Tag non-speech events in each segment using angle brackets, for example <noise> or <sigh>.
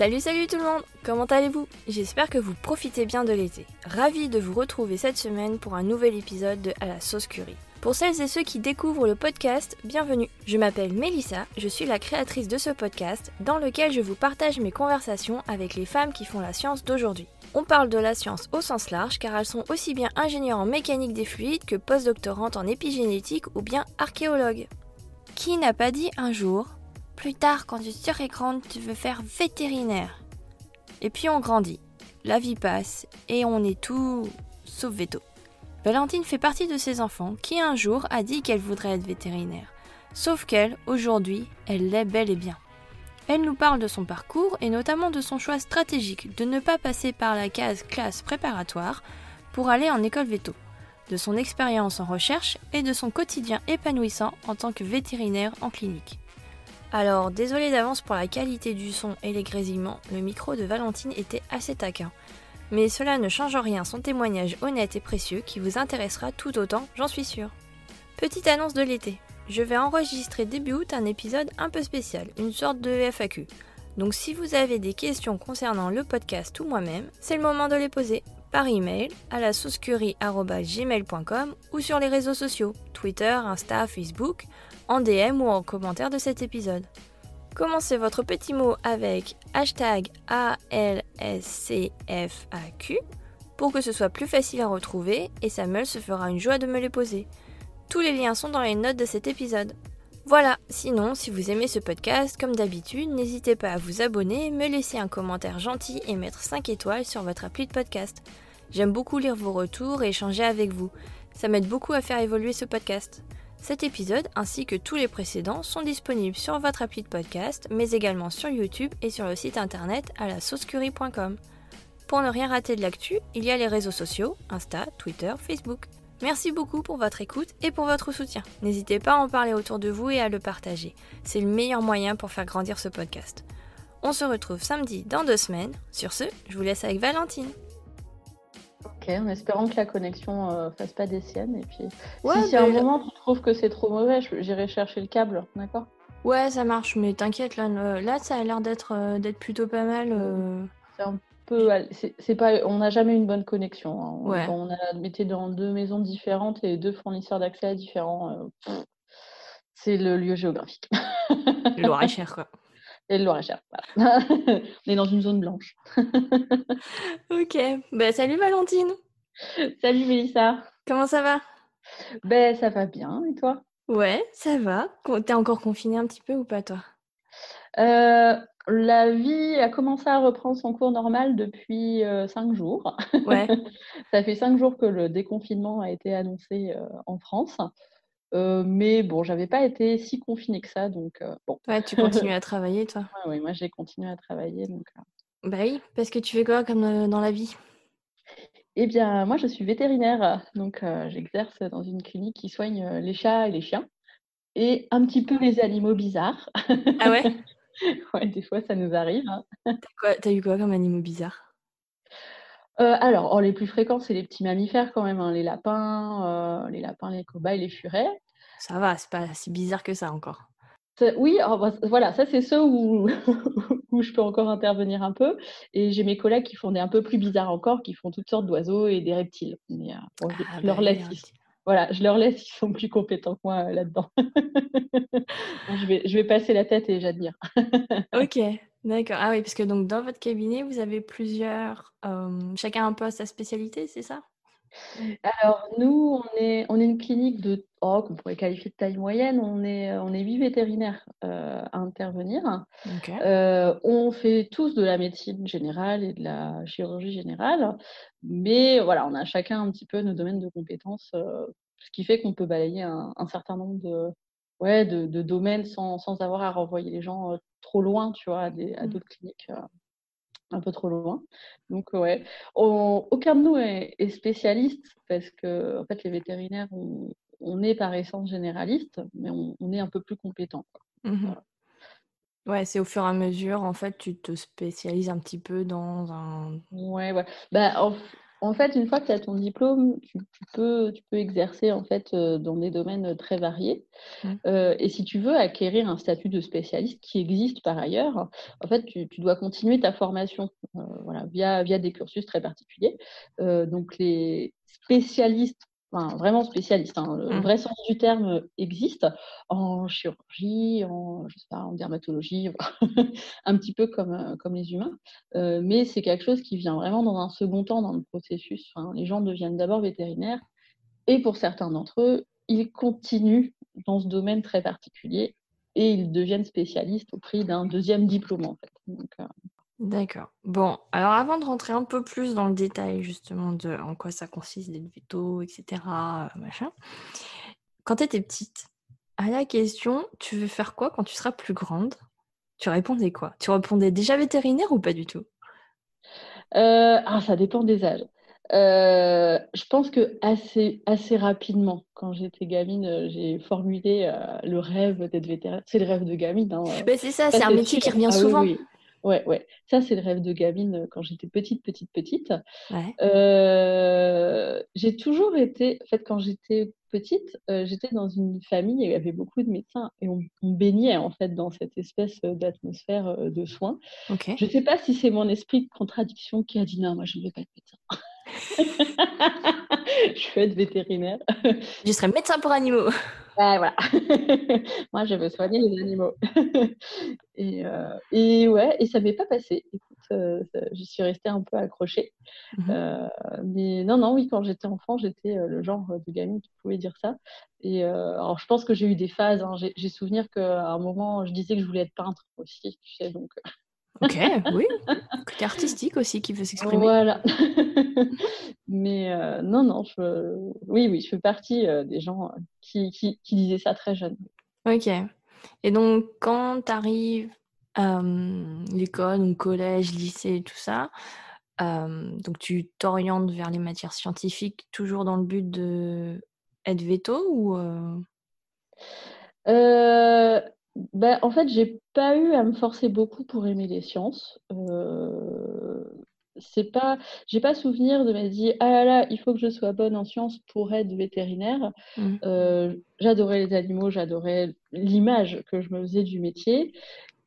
Salut salut tout le monde Comment allez-vous? J'espère que vous profitez bien de l'été. Ravi de vous retrouver cette semaine pour un nouvel épisode de À la sauce curry. Pour celles et ceux qui découvrent le podcast, bienvenue. Je m'appelle Mélissa, je suis la créatrice de ce podcast dans lequel je vous partage mes conversations avec les femmes qui font la science d'aujourd'hui. On parle de la science au sens large car elles sont aussi bien ingénieures en mécanique des fluides que postdoctorantes en épigénétique ou bien archéologues. Qui n'a pas dit un jour plus tard, quand tu seras grande, tu veux faire vétérinaire. Et puis on grandit, la vie passe, et on est tout sauf veto. Valentine fait partie de ces enfants qui un jour a dit qu'elle voudrait être vétérinaire. Sauf qu'elle, aujourd'hui, elle l'est bel et bien. Elle nous parle de son parcours et notamment de son choix stratégique de ne pas passer par la case classe préparatoire pour aller en école veto, de son expérience en recherche et de son quotidien épanouissant en tant que vétérinaire en clinique. Alors, désolé d'avance pour la qualité du son et les grésillements, le micro de Valentine était assez taquin. Mais cela ne change en rien son témoignage honnête et précieux qui vous intéressera tout autant, j'en suis sûre. Petite annonce de l'été. Je vais enregistrer début août un épisode un peu spécial, une sorte de FAQ. Donc si vous avez des questions concernant le podcast ou moi-même, c'est le moment de les poser par email à la saucecurie.gmail.com ou sur les réseaux sociaux, Twitter, Insta, Facebook, en DM ou en commentaire de cet épisode. Commencez votre petit mot avec hashtag ALSCFAQ pour que ce soit plus facile à retrouver et Samuel se fera une joie de me les poser. Tous les liens sont dans les notes de cet épisode. Voilà, sinon, si vous aimez ce podcast, comme d'habitude, n'hésitez pas à vous abonner, me laisser un commentaire gentil et mettre 5 étoiles sur votre appli de podcast. J'aime beaucoup lire vos retours et échanger avec vous. Ça m'aide beaucoup à faire évoluer ce podcast. Cet épisode ainsi que tous les précédents sont disponibles sur votre appli de podcast, mais également sur YouTube et sur le site internet à la saucecurie.com. Pour ne rien rater de l'actu, il y a les réseaux sociaux, Insta, Twitter, Facebook. Merci beaucoup pour votre écoute et pour votre soutien. N'hésitez pas à en parler autour de vous et à le partager. C'est le meilleur moyen pour faire grandir ce podcast. On se retrouve samedi dans deux semaines. Sur ce, je vous laisse avec Valentine. En espérant que la connexion euh, fasse pas des siennes. Et puis, si, à un moment tu trouves que c'est trop mauvais, j'irai chercher le câble, d'accord? Ouais, ça marche, mais t'inquiète, là, là, ça a l'air d'être euh, d'être plutôt pas mal. Euh. C'est un peu. C'est pas... On n'a jamais une bonne connexion. Hein. Ouais. On a été dans deux maisons différentes et deux fournisseurs d'accès différents. c'est le lieu géographique. Le Loir-et-Cher, quoi. <laughs> Et le Loir-et-Cher. Voilà. <laughs> On est dans une zone blanche. <laughs> ok. Ben, salut Valentine. Salut Mélissa. Comment ça va? Ben, ça va bien. Et toi? Ouais, ça va. T'es encore confinée un petit peu ou pas, toi? Euh, La vie a commencé à reprendre son cours normal depuis euh, cinq jours. Ouais. <laughs> ça fait cinq jours que le déconfinement a été annoncé euh, en France. Euh, mais bon, j'avais pas été si confinée que ça, donc euh, bon. Ouais, tu <laughs> continues à travailler, toi Oui, moi j'ai continué à travailler. Donc, euh. Bah oui, parce que tu fais quoi comme dans la vie? Eh bien, moi je suis vétérinaire, donc j'exerce dans une clinique qui soigne les chats et les chiens, et un petit peu les animaux bizarres. Ah ouais? <laughs> Ouais, des fois ça nous arrive. Hein. T'as eu quoi comme animaux bizarres? Euh, alors, oh, les plus fréquents, c'est les petits mammifères quand même, hein, les lapins, euh, les lapins, les cobayes, les furets. Ça va, c'est pas si bizarre que ça encore. Oui, oh, bah, voilà, ça c'est ceux où, <laughs> où je peux encore intervenir un peu. Et j'ai mes collègues qui font des un peu plus bizarres encore, qui font toutes sortes d'oiseaux et des reptiles. Euh, je, ah leur bah laisse, voilà, je leur laisse, ils sont plus compétents que moi là-dedans. <laughs> je, vais, je vais passer la tête et j'admire. <laughs> ok, D'accord. Ah oui, parce que donc dans votre cabinet, vous avez plusieurs, chacun un peu à sa spécialité, c'est ça? Alors nous, on est on est une clinique de oh, qu'on pourrait qualifier de taille moyenne. On est, on est 8 vétérinaires, à intervenir. on fait tous de la médecine générale et de la chirurgie générale, mais voilà, on a chacun un petit peu nos domaines de compétences, ce qui fait qu'on peut balayer un certain nombre de ouais, de, de domaines sans, sans, avoir à renvoyer les gens trop loin, tu vois, à, mmh. d'autres cliniques un peu trop loin. Donc, ouais, aucun de nous est, spécialiste parce que, en fait, les vétérinaires, on, est par essence généraliste, mais on, est un peu plus compétent. Mmh ouais, c'est au fur et à mesure, en fait, tu te spécialises un petit peu dans un. Ouais, ouais. Bah, en fait, une fois que tu as ton diplôme, tu, peux, tu peux exercer en fait euh, dans des domaines très variés. Mmh. Euh, et si tu veux acquérir un statut de spécialiste qui existe par ailleurs, en fait, tu, dois continuer ta formation euh, voilà, via, via des cursus très particuliers. donc, les spécialistes vraiment spécialiste. Hein. Le mmh. vrai sens du terme existe en chirurgie, en, je sais pas, en dermatologie, <laughs> un petit peu comme, euh, comme les humains. Euh, mais c'est quelque chose qui vient vraiment dans un second temps dans le processus. les gens deviennent d'abord vétérinaires et pour certains d'entre eux, ils continuent dans ce domaine très particulier et ils deviennent spécialistes au prix d'un deuxième diplôme en fait. Euh, D'accord. Bon, alors avant de rentrer un peu plus dans le détail justement de en quoi ça consiste d'être veto, etc., euh, machin, quand tu étais petite, à la question tu veux faire quoi quand tu seras plus grande? Tu répondais quoi? Tu répondais déjà vétérinaire ou pas du tout? Euh, ah, ça dépend des âges. Euh, je pense que assez, assez rapidement, quand j'étais gamine, j'ai formulé le rêve d'être vétérinaire. C'est le rêve de gamine. Hein. Ben, c'est ça, c'est un métier qui revient ah souvent. Ouais, ouais. Ça, c'est le rêve de gamine euh, quand j'étais petite, petite, petite. Euh, j'ai toujours été, en fait, quand j'étais petite, euh, j'étais dans une famille où il y avait beaucoup de médecins et on, baignait en fait dans cette espèce d'atmosphère de soins. Je ne sais pas si c'est mon esprit de contradiction qui a dit non, moi je ne veux pas être médecin. <laughs> <laughs> je veux être vétérinaire. <laughs> Je serais médecin pour animaux. <laughs> voilà. Moi, je veux soigner les animaux. et, euh, et, ouais, et ça m'est pas passé. Écoute, euh, je suis restée un peu accrochée. Mhm. Euh, mais non, non, oui, quand j'étais enfant, j'étais le genre de gamine qui pouvait dire ça. Et alors, je pense que j'ai eu des phases. Hein. J'ai souvenir qu'à un moment, je disais que je voulais être peintre aussi, tu sais, donc. Ok, <laughs> oui. Côté artistique aussi qui veut s'exprimer. Voilà. <laughs> Mais euh, non, non, je... oui, oui, je fais partie euh, des gens euh, qui, qui, disaient ça très jeune. Ok. Et donc, quand tu arrives à l'école, collège, lycée, tout ça, donc tu t'orientes vers les matières scientifiques toujours dans le but de être veto ou ben, en fait, j'ai pas eu à me forcer beaucoup pour aimer les sciences. Euh, c'est pas, j'ai pas souvenir de me dire ah là là, il faut que je sois bonne en sciences pour être vétérinaire. Mmh. Euh, j'adorais les animaux, j'adorais l'image que je me faisais du métier.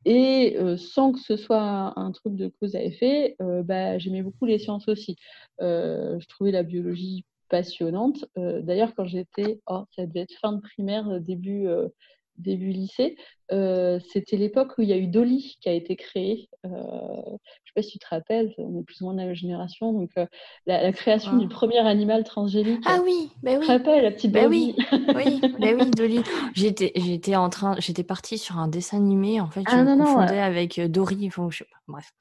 Et euh, sans que ce soit un, truc de cause à effet, bah, j'aimais beaucoup les sciences aussi. je trouvais la biologie passionnante. D'ailleurs, quand j'étais, oh, ça devait être fin de primaire, début début lycée, euh, c'était l'époque où il y a eu Dolly qui a été créée. Euh, je ne sais pas si tu te rappelles, on est plus ou moins de la même génération. Donc, euh, la, création du premier animal transgénique. Ah oui, ben oui. Tu te rappelles, la petite bah oui, oui, <laughs> ben oui, Dolly. J'étais, j'étais en train, j'étais partie sur un dessin animé. En fait, je ah, me confondais avec Dory. Enfin, je sais pas. Bref.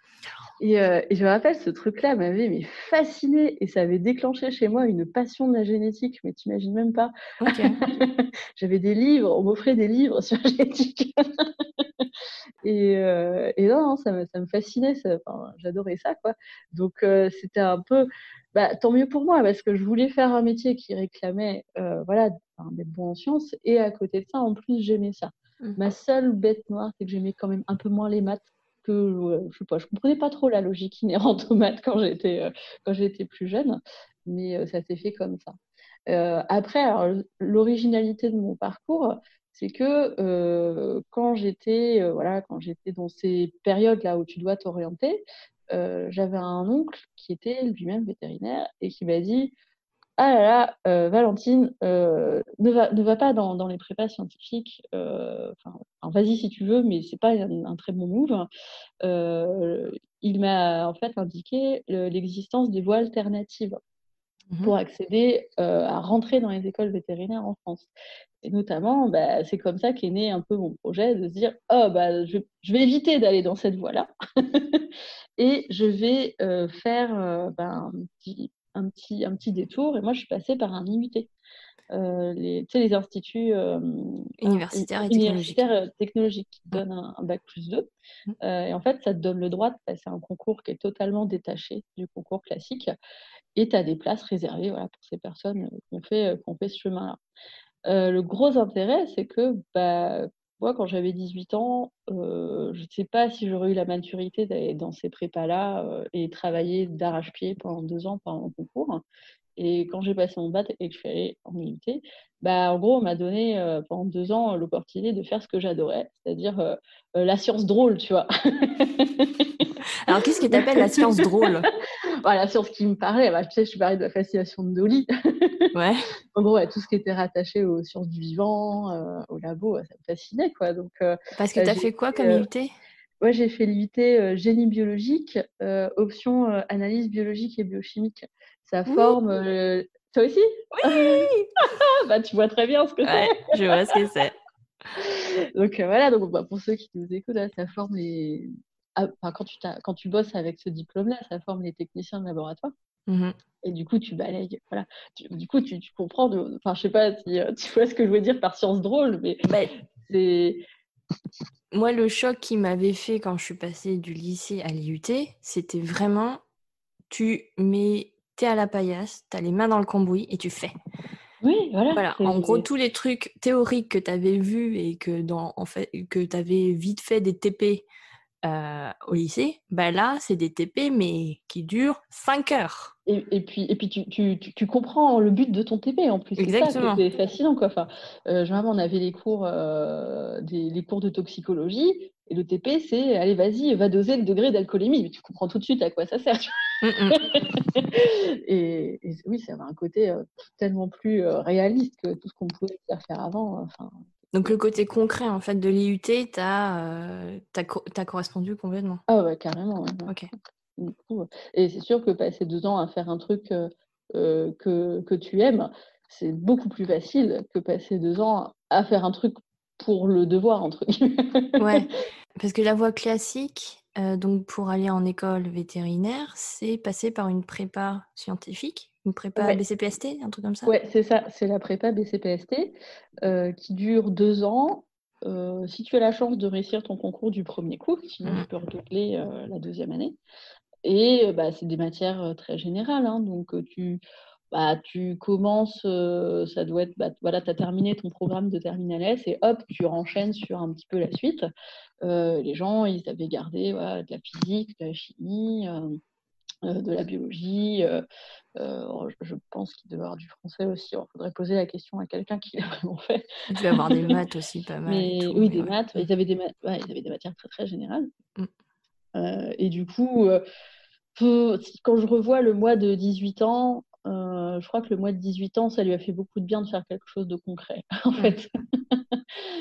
Euh, et, je me rappelle, ce truc-là m'avait mais fasciné et ça avait déclenché chez moi une passion de la génétique, mais tu t'imagines même pas. <laughs> J'avais des livres, on m'offrait des livres sur la génétique. <laughs> et, euh, et, non, ça, me, ça me fascinait, j'adorais ça, quoi. Donc euh, c'était un peu, bah, tant mieux pour moi, parce que je voulais faire un métier qui réclamait, voilà, d'être bon en sciences, et à côté de ça, en plus, j'aimais ça. Mmh. Ma seule bête noire, c'est que j'aimais quand même un peu moins les maths que je je comprenais pas trop la logique inhérente aux maths quand j'étais euh, quand j'étais plus jeune, mais euh, ça s'est fait comme ça. Euh, après, l'originalité de mon parcours, c'est que quand j'étais voilà, quand j'étais dans ces périodes là où tu dois t'orienter, j'avais un oncle qui était lui-même vétérinaire et qui m'a dit ah là là, euh, Valentine, euh, ne, va, ne va pas dans, les prépas scientifiques. Euh, vas-y si tu veux, mais c'est pas un, très bon move. il m'a en fait indiqué l'existence des voies alternatives mmh pour accéder à rentrer dans les écoles vétérinaires en France. Et notamment, bah, c'est comme ça qu'est né un peu mon projet de se dire oh bah je, vais éviter d'aller dans cette voie-là <laughs> et je vais faire ben, un petit un petit, détour et moi je suis passée par un IUT. Euh, les, les instituts euh, universitaires, et technologiques. qui donnent un, bac plus 2. Mmh. Euh, et en fait, ça te donne le droit de passer un concours qui est totalement détaché du concours classique. Et tu as des places réservées voilà, pour ces personnes qui ont fait, fait ce chemin-là. le gros intérêt, c'est que bah, moi, quand j'avais 18 ans, je ne sais pas si j'aurais eu la maturité d'aller dans ces prépas-là et travailler d'arrache-pied pendant deux ans pendant mon concours. Et quand j'ai passé mon bac et que je suis allée en IUT, bah, en gros, on m'a donné pendant deux ans l'opportunité de faire ce que j'adorais, c'est-à-dire la science drôle, tu vois. <laughs> Alors, qu'est-ce que tu appelles la <laughs> science drôle? Bah, La science qui me parlait, bah, tu sais, je parlais de la fascination de Dolly. <laughs> ouais. En gros, tout ce qui était rattaché aux sciences du vivant, au labo, ça me fascinait, quoi. Donc, Parce que tu as fait quoi comme IUT moi, j'ai fait l'IUT génie biologique, option analyse biologique et biochimique. Ça forme. Toi aussi? Oui <laughs> bah, Tu vois très bien ce que ouais, Je vois ce que c'est. <laughs> donc voilà, donc, bah, pour ceux qui nous écoutent, ça forme les. Ah, quand, tu quand tu bosses avec ce diplôme-là, ça forme les techniciens de laboratoire. Mmh et du coup, tu balayes. Voilà. du coup, tu, tu comprends. Enfin, je sais pas si <laughs> tu vois ce que je veux dire par science drôle, mais bah, c'est moi, le choc qui m'avait fait quand je suis passée du lycée à l'IUT, c'était vraiment tu mets, t'es à la paillasse, t'as les mains dans le cambouis et tu fais. Oui, voilà. voilà. En gros, tous les trucs théoriques que tu avais vus et que, dans, en fait, que tu avais vite fait des TP euh, au lycée, bah là, c'est des TP, mais qui durent 5 heures. Et, et puis, et puis tu, tu, tu, comprends le but de ton TP en plus. Exactement. C'est fascinant. Quoi. Enfin, euh, on avait les cours, euh, des, les cours de toxicologie, et le TP, c'est allez, vas-y, va doser le degré d'alcoolémie. Mais tu comprends tout de suite à quoi ça sert. Mm, mm. <laughs> et, oui, ça avait un côté euh, tellement plus réaliste que tout ce qu'on pouvait faire, faire avant. Enfin, donc le côté concret en fait de l'IUT t'as euh, correspondu complètement. Ah ouais, carrément. Ok. Et c'est sûr que passer deux ans à faire un truc euh, euh, que, que, tu aimes, c'est beaucoup plus facile que passer deux ans à faire un truc pour le devoir, entre guillemets. ouais, <laughs> parce que la voie classique, donc pour aller en école vétérinaire, c'est passer par une prépa scientifique une prépa BCPST, un truc comme ça? Ouais, c'est ça, c'est la prépa BCPST euh, qui dure deux ans. Euh, si tu as la chance de réussir ton concours du premier coup, sinon mmh. tu peux redoubler la deuxième année. Et bah, c'est des matières très générales. Hein, donc tu, bah, tu commences, ça doit être, bah, voilà, tu as terminé ton programme de terminal S et hop, tu renchaînes sur un petit peu la suite. les gens, ils avaient gardé de la physique, de la chimie. Euh, de la biologie. Euh, euh, je pense qu'il devait avoir du français aussi. Il faudrait poser la question à quelqu'un qui <laughs> l'a vraiment fait. Il devait avoir des <laughs> maths aussi, pas mal. oui, des maths. Ils avaient des, ils avaient des matières très, très générales. Mm. et du coup, quand je revois le mois de 18 ans, je crois que le mois de 18 ans, ça lui a fait beaucoup de bien de faire quelque chose de concret, <laughs> en mm. fait.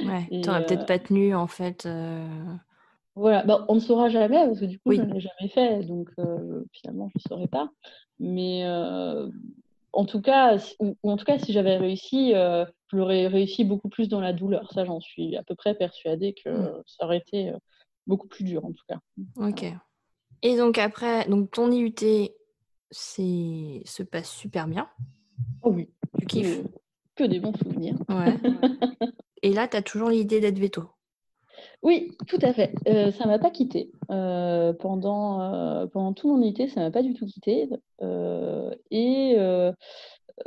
ouais, <laughs> tu n'aurais peut-être pas tenu, en fait. Voilà, bah, on ne saura jamais parce que du coup, je ne l'ai jamais fait, donc euh, finalement, je ne saurais pas. Mais euh, en tout cas, si, ou, en tout cas, si j'avais réussi, euh, je l'aurais réussi beaucoup plus dans la douleur. Ça, j'en suis à peu près persuadée que mmh. ça aurait été beaucoup plus dur, en tout cas. Ok. Et donc après, donc ton IUT, c'est se passe super bien. Oh oui. Tu kiffes. Que des bons souvenirs. Ouais. <laughs> Et là, tu as toujours l'idée d'être veto. Oui, tout à fait. Euh, ça m'a pas quitté. Euh, pendant, euh, pendant tout mon été, ça m'a pas du tout quitté. et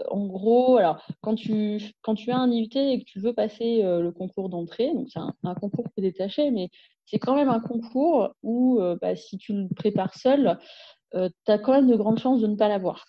en gros, alors, quand tu, quand tu as un IUT et que tu veux passer le concours d'entrée, donc c'est un, concours qui est détaché, mais c'est quand même un concours où, bah, si tu le prépares seul, tu as quand même de grandes chances de ne pas l'avoir.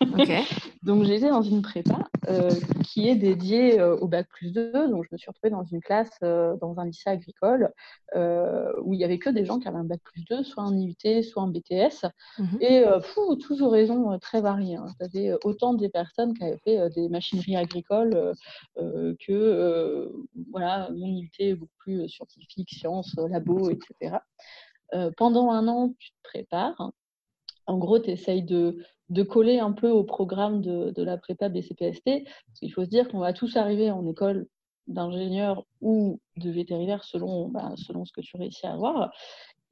<laughs> donc j'étais dans une prépa euh, qui est dédiée euh, au bac plus 2. Donc je me suis retrouvée dans une classe, euh, dans un lycée agricole, où il n'y avait que des gens qui avaient un bac plus 2, soit un IUT, soit un BTS. Mhm. Et fou, tous horizons très variés. Hein. Tu avais autant des personnes qui avaient fait des machineries agricoles que voilà, mon IUT beaucoup plus scientifique, sciences, labo, etc. pendant un an, tu te prépares en gros, tu essayes de, coller un peu au programme de, la prépa BCPST. Parce qu'il faut se dire qu'on va tous arriver en école d'ingénieur ou de vétérinaire selon, bah, selon ce que tu réussis à avoir.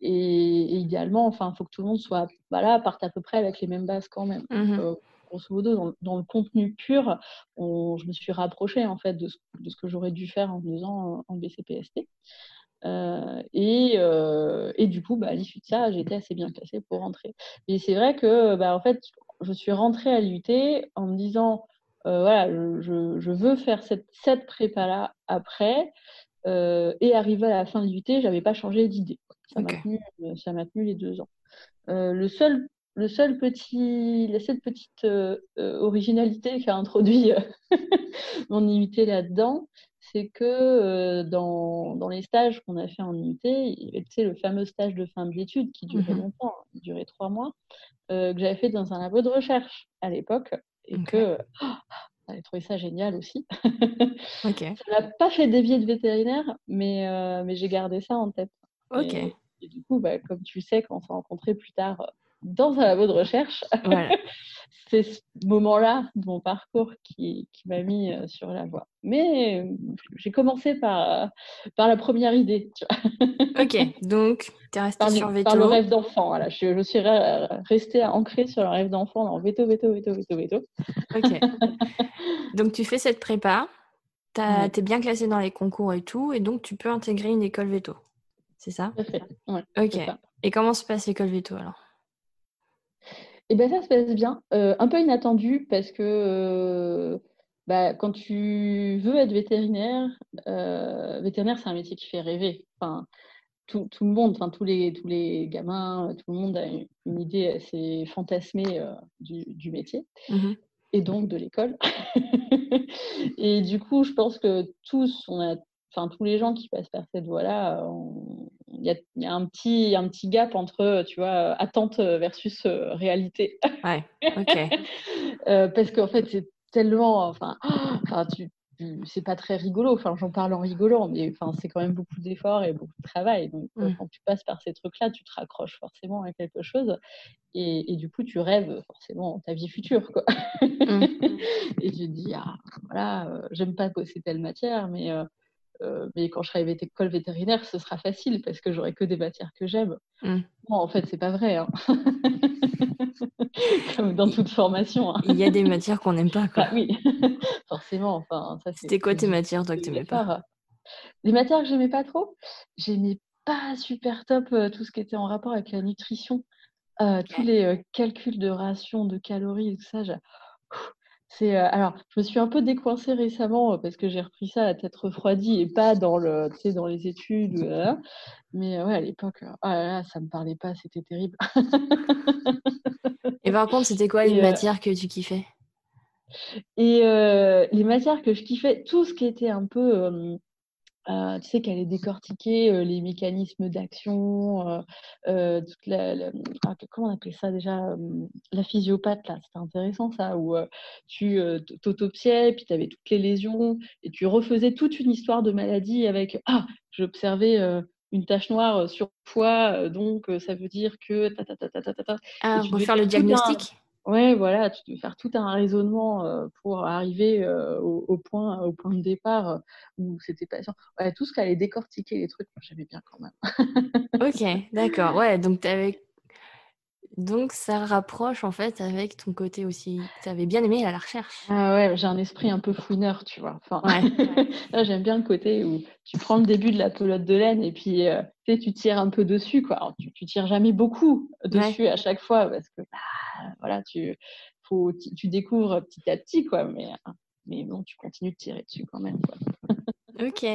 Et, idéalement, enfin, il faut que tout le monde soit, voilà, parte à peu près avec les mêmes bases quand même. Mmh euh, grosso modo, dans, le contenu pur, je me suis rapprochée en fait de ce, que j'aurais dû faire en faisant en BCPST. Euh, euh, et, du coup, bah, à l'issue de ça, j'étais assez bien placée pour rentrer. Et c'est vrai que, bah, en fait, je suis rentrée à l'UT en me disant, euh, voilà, je, veux faire cette, cette prépa-là après. et arrivé à la fin de l'UT, j'avais pas changé d'idée. Ça m'a tenu, les deux ans. le seul le seul petit, la seule petite originalité qui a introduit <laughs> mon IUT là-dedans, c'est que euh, dans, dans, les stages qu'on a fait en IUT, tu le fameux stage de fin d'études qui durait mmh longtemps, hein, qui durait trois mois, euh, que j'avais fait dans un labo de recherche à l'époque, et que oh, j'avais trouvé ça génial aussi. okay. <laughs> Ça n'a pas fait dévier de vétérinaire, mais, euh, mais j'ai gardé ça en tête. Ok. Et, du coup, bah, comme tu sais, quand on s'est rencontrés plus tard dans un labo de recherche, <laughs> c'est ce moment-là de mon parcours qui, qui m'a mis euh, sur la voie. Mais euh, j'ai commencé par, euh, par la première idée. <laughs> ok, donc tu es resté sur veto. Par le rêve d'enfant. Voilà. Je, je, suis restée ancrée sur le rêve d'enfant dans veto, veto, veto, veto, veto. Ok. <laughs> donc tu fais cette prépa, tu es bien classé dans les concours et tout, et donc tu peux intégrer une école veto. C'est ça? Tout Ouais, ok. Et comment se passe l'école veto alors? Et bien ça se passe bien, euh, un peu inattendu parce que euh, bah, quand tu veux être vétérinaire, euh, vétérinaire c'est un métier qui fait rêver. Enfin, tout, tout le monde, enfin tous les, tous les gamins, tout le monde a une idée assez fantasmée du, du, métier. Mmh et donc de l'école. <laughs> et du coup, je pense que tous, on a enfin tous les gens qui passent par cette voie-là, il y, a, un petit, un petit gap entre, tu vois, attente versus euh, réalité. Ouais, ok. <laughs> Euh, parce qu'en fait, c'est tellement, enfin, <gasps> tu, c'est pas très rigolo. Enfin, j'en parle en rigolant, mais enfin, c'est quand même beaucoup d'efforts et beaucoup de travail. Donc, euh, mmh. quand tu passes par ces trucs-là, tu te raccroches forcément à quelque chose, et, et du coup, tu rêves forcément ta vie future, quoi. Mmh. <laughs> et tu te dis, ah, voilà, j'aime pas bosser telle matière, mais euh, mais quand je serai école vétérinaire, ce sera facile parce que j'aurai que des matières que j'aime. Mmh. Non, en fait, c'est pas vrai. Hein. <laughs> Comme dans toute formation. Hein. Il y a des matières qu'on n'aime pas. Quoi. Bah oui, <laughs> forcément. Enfin, C'était quoi tes matières, toi, que tu n'aimais pas Les matières que j'aimais pas trop J'aimais pas super top euh, tout ce qui était en rapport avec la nutrition. Euh, tous les calculs de ration, de calories, tout ça. C'est, euh, alors, je me suis un peu décoincée récemment euh, parce que j'ai repris ça à tête refroidie et pas dans le, les études. Euh, mais ouais, à l'époque, oh là là, ça me parlait pas, c'était terrible. et par contre, c'était quoi <laughs> les matières que tu kiffais? Et les matières que je kiffais, tout ce qui était un peu euh, tu sais qu'elle est décortiquée, euh, les mécanismes d'action, euh, toute la, ah, comment on appelait ça déjà La physiopathe, là, c'était intéressant ça, où tu t'autopsiais, puis tu avais toutes les lésions, et tu refaisais toute une histoire de maladie avec Ah, j'observais une tache noire sur le foie, donc ça veut dire que. Ta, ta, ta, ta, ta, Ah, le diagnostic? Ouais, voilà, tu dois faire tout un raisonnement euh, pour arriver euh, au, point, au point de départ euh, où c'était patient. Ouais, tout ce qui allait décortiquer les trucs, j'aimais bien quand même. ok, d'accord. Ouais, donc avais... donc ça rapproche en fait avec ton côté aussi. Tu avais bien aimé la recherche. Ah ouais, j'ai un esprit un peu fouineur, tu vois. Enfin, ouais. <laughs> j'aime bien le côté où tu prends le début de la pelote de laine et puis tu tires un peu dessus, quoi. tu, tu tires jamais beaucoup dessus à chaque fois parce que bah, voilà, tu, faut, tu, découvres petit à petit, quoi. Mais, mais bon, tu continues de tirer dessus quand même. ok,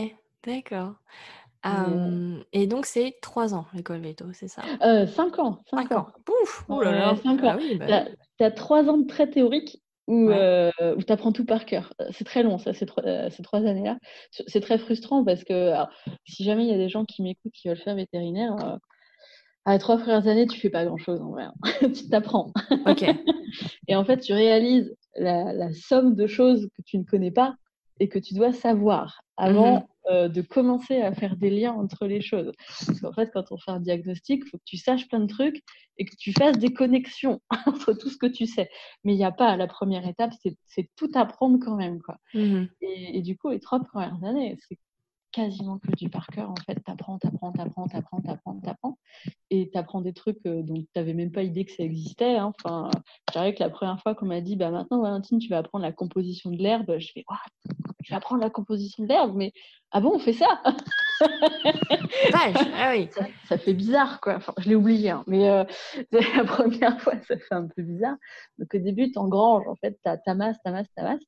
d'accord. Et donc, c'est trois ans, l'école veto, c'est ça? Euh, Cinq ans. Cinq, ans. Pouf oh là là. Cinq ans. Ah bah tu as, trois ans de très théorique où, euh, tu apprends tout par cœur. C'est très long, ça, ces trois, euh, ces trois années-là. C'est très frustrant parce que si jamais il y a des gens qui m'écoutent qui veulent faire vétérinaire, à trois premières années, tu fais pas grand-chose en vrai. Hein. <laughs> tu t'apprends. Ok. <laughs> et en fait, tu réalises la, somme de choses que tu ne connais pas et que tu dois savoir avant mhm. euh, de commencer à faire des liens entre les choses. Parce qu'en fait, quand on fait un diagnostic, il faut que tu saches plein de trucs et que tu fasses des connexions <laughs> entre tout ce que tu sais. Mais il n'y a pas, la première étape, c'est tout apprendre quand même. Quoi. Mhm. Et, et, du coup, les trois premières années, c'est quasiment que du par cœur. En fait, t'apprends, t'apprends, t'apprends, t'apprends, t'apprends, t'apprends. Et t'apprends des trucs euh, dont tu n'avais même pas idée que ça existait. Hein. Enfin, je que la première fois qu'on m'a dit, bah maintenant, Valentine, tu vas apprendre la composition de l'herbe, je fais, tu vas apprendre la composition de l'herbe, mais ah bon, on fait ça? <laughs> Ah oui. ça, fait bizarre, quoi. Enfin, je l'ai oublié, hein. mais euh, <laughs> la première fois, ça fait un peu bizarre. Donc au début, tu engranges, en fait, ta masse, ta masse, ta masse,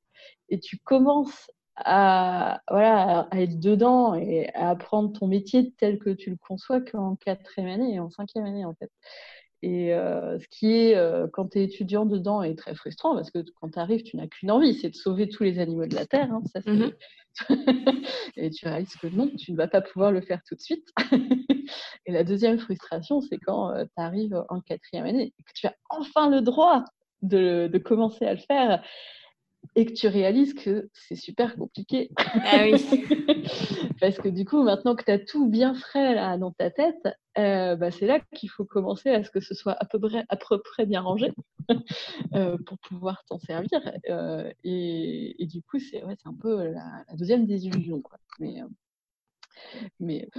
et tu commences à, voilà, à être dedans et à apprendre ton métier tel que tu le conçois qu'en quatrième année et en cinquième année, en fait. Et euh, ce qui est, euh, quand tu es étudiant dedans, est très frustrant parce que quand tu arrives, tu n'as qu'une envie, c'est de sauver tous les animaux de la Terre. Hein, ça, mmh <laughs> et tu réalises que non, tu ne vas pas pouvoir le faire tout de suite. <laughs> et la deuxième frustration, c'est quand euh, tu arrives en quatrième année et que tu as enfin le droit de, de commencer à le faire et que tu réalises que c'est super compliqué. Ah oui. <laughs> Parce que du coup, maintenant que tu as tout bien frais là, dans ta tête, euh, bah, c'est là qu'il faut commencer à ce que ce soit à peu près, à peu près bien rangé <laughs> euh, pour pouvoir t'en servir. Euh, et, et, du coup, c'est ouais, un peu la, la, deuxième désillusion. Quoi. Mais, mais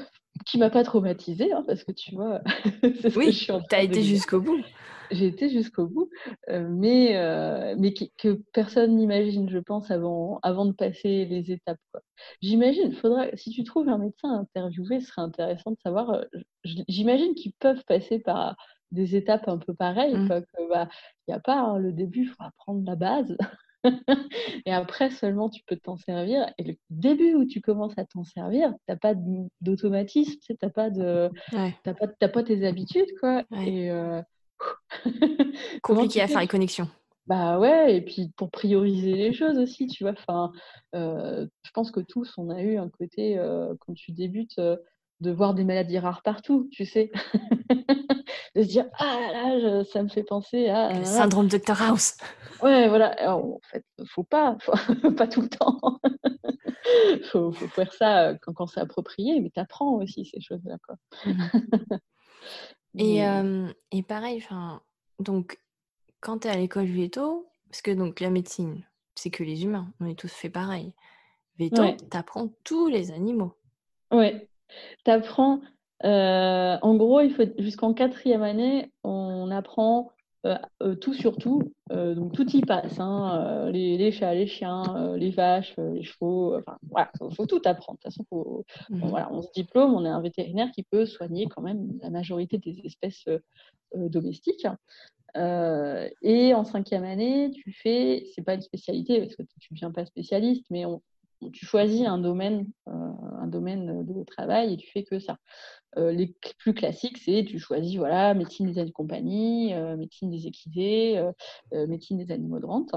qui m'a pas traumatisée, hein, parce que tu vois, <laughs> oui, tu as été jusqu'au bout. J'ai été jusqu'au bout, euh, mais, euh, mais que personne n'imagine, je pense, avant, avant de passer les étapes. J'imagine, faudra, si tu trouves un médecin à interviewer, ce serait intéressant de savoir. Euh, j'imagine qu'ils peuvent passer par des étapes un peu pareilles. Mmh. Il bah, n'y a pas hein, le début, il faut apprendre la base. Et après seulement tu peux t'en servir. Et le début où tu commences à t'en servir, t'as pas d'automatisme, tu n'as pas de, pas, pas tes habitudes, quoi. Et euh... <laughs> compliqué à faire les connexions. Bah ouais, et puis pour prioriser les choses aussi, tu vois. Enfin, euh, je pense que tous on a eu un côté euh, quand tu débutes de voir des maladies rares partout, tu sais. <laughs> de se dire ah là ça me fait penser à le syndrome Dr House. Ouais voilà. En fait faut pas <laughs> pas tout le temps. <laughs> Faut, faut faire ça euh, quand, quand c'est approprié mais t'apprends aussi ces choses là quoi. Mmh. Et, euh, et pareil donc quand tu es à l'école veto parce que donc la médecine c'est que les humains on est tous fait pareil veto tu apprends tous les animaux. Ouais t'apprends euh, en gros, il faut jusqu'en quatrième année, on apprend euh, euh, tout sur tout. donc tout y passe, hein, les, chats, les chiens, les vaches, les chevaux. Enfin voilà, faut, tout apprendre. De toute façon, mmh voilà, on se diplôme, on est un vétérinaire qui peut soigner quand même la majorité des espèces domestiques. et en cinquième année, tu fais, c'est pas une spécialité parce que tu ne deviens pas spécialiste, mais on, tu choisis un domaine, un domaine de travail et tu fais que ça. Euh, les plus classiques, c'est tu choisis voilà, médecine des animaux de compagnie, euh, médecine des équidés, euh, médecine des animaux de rente.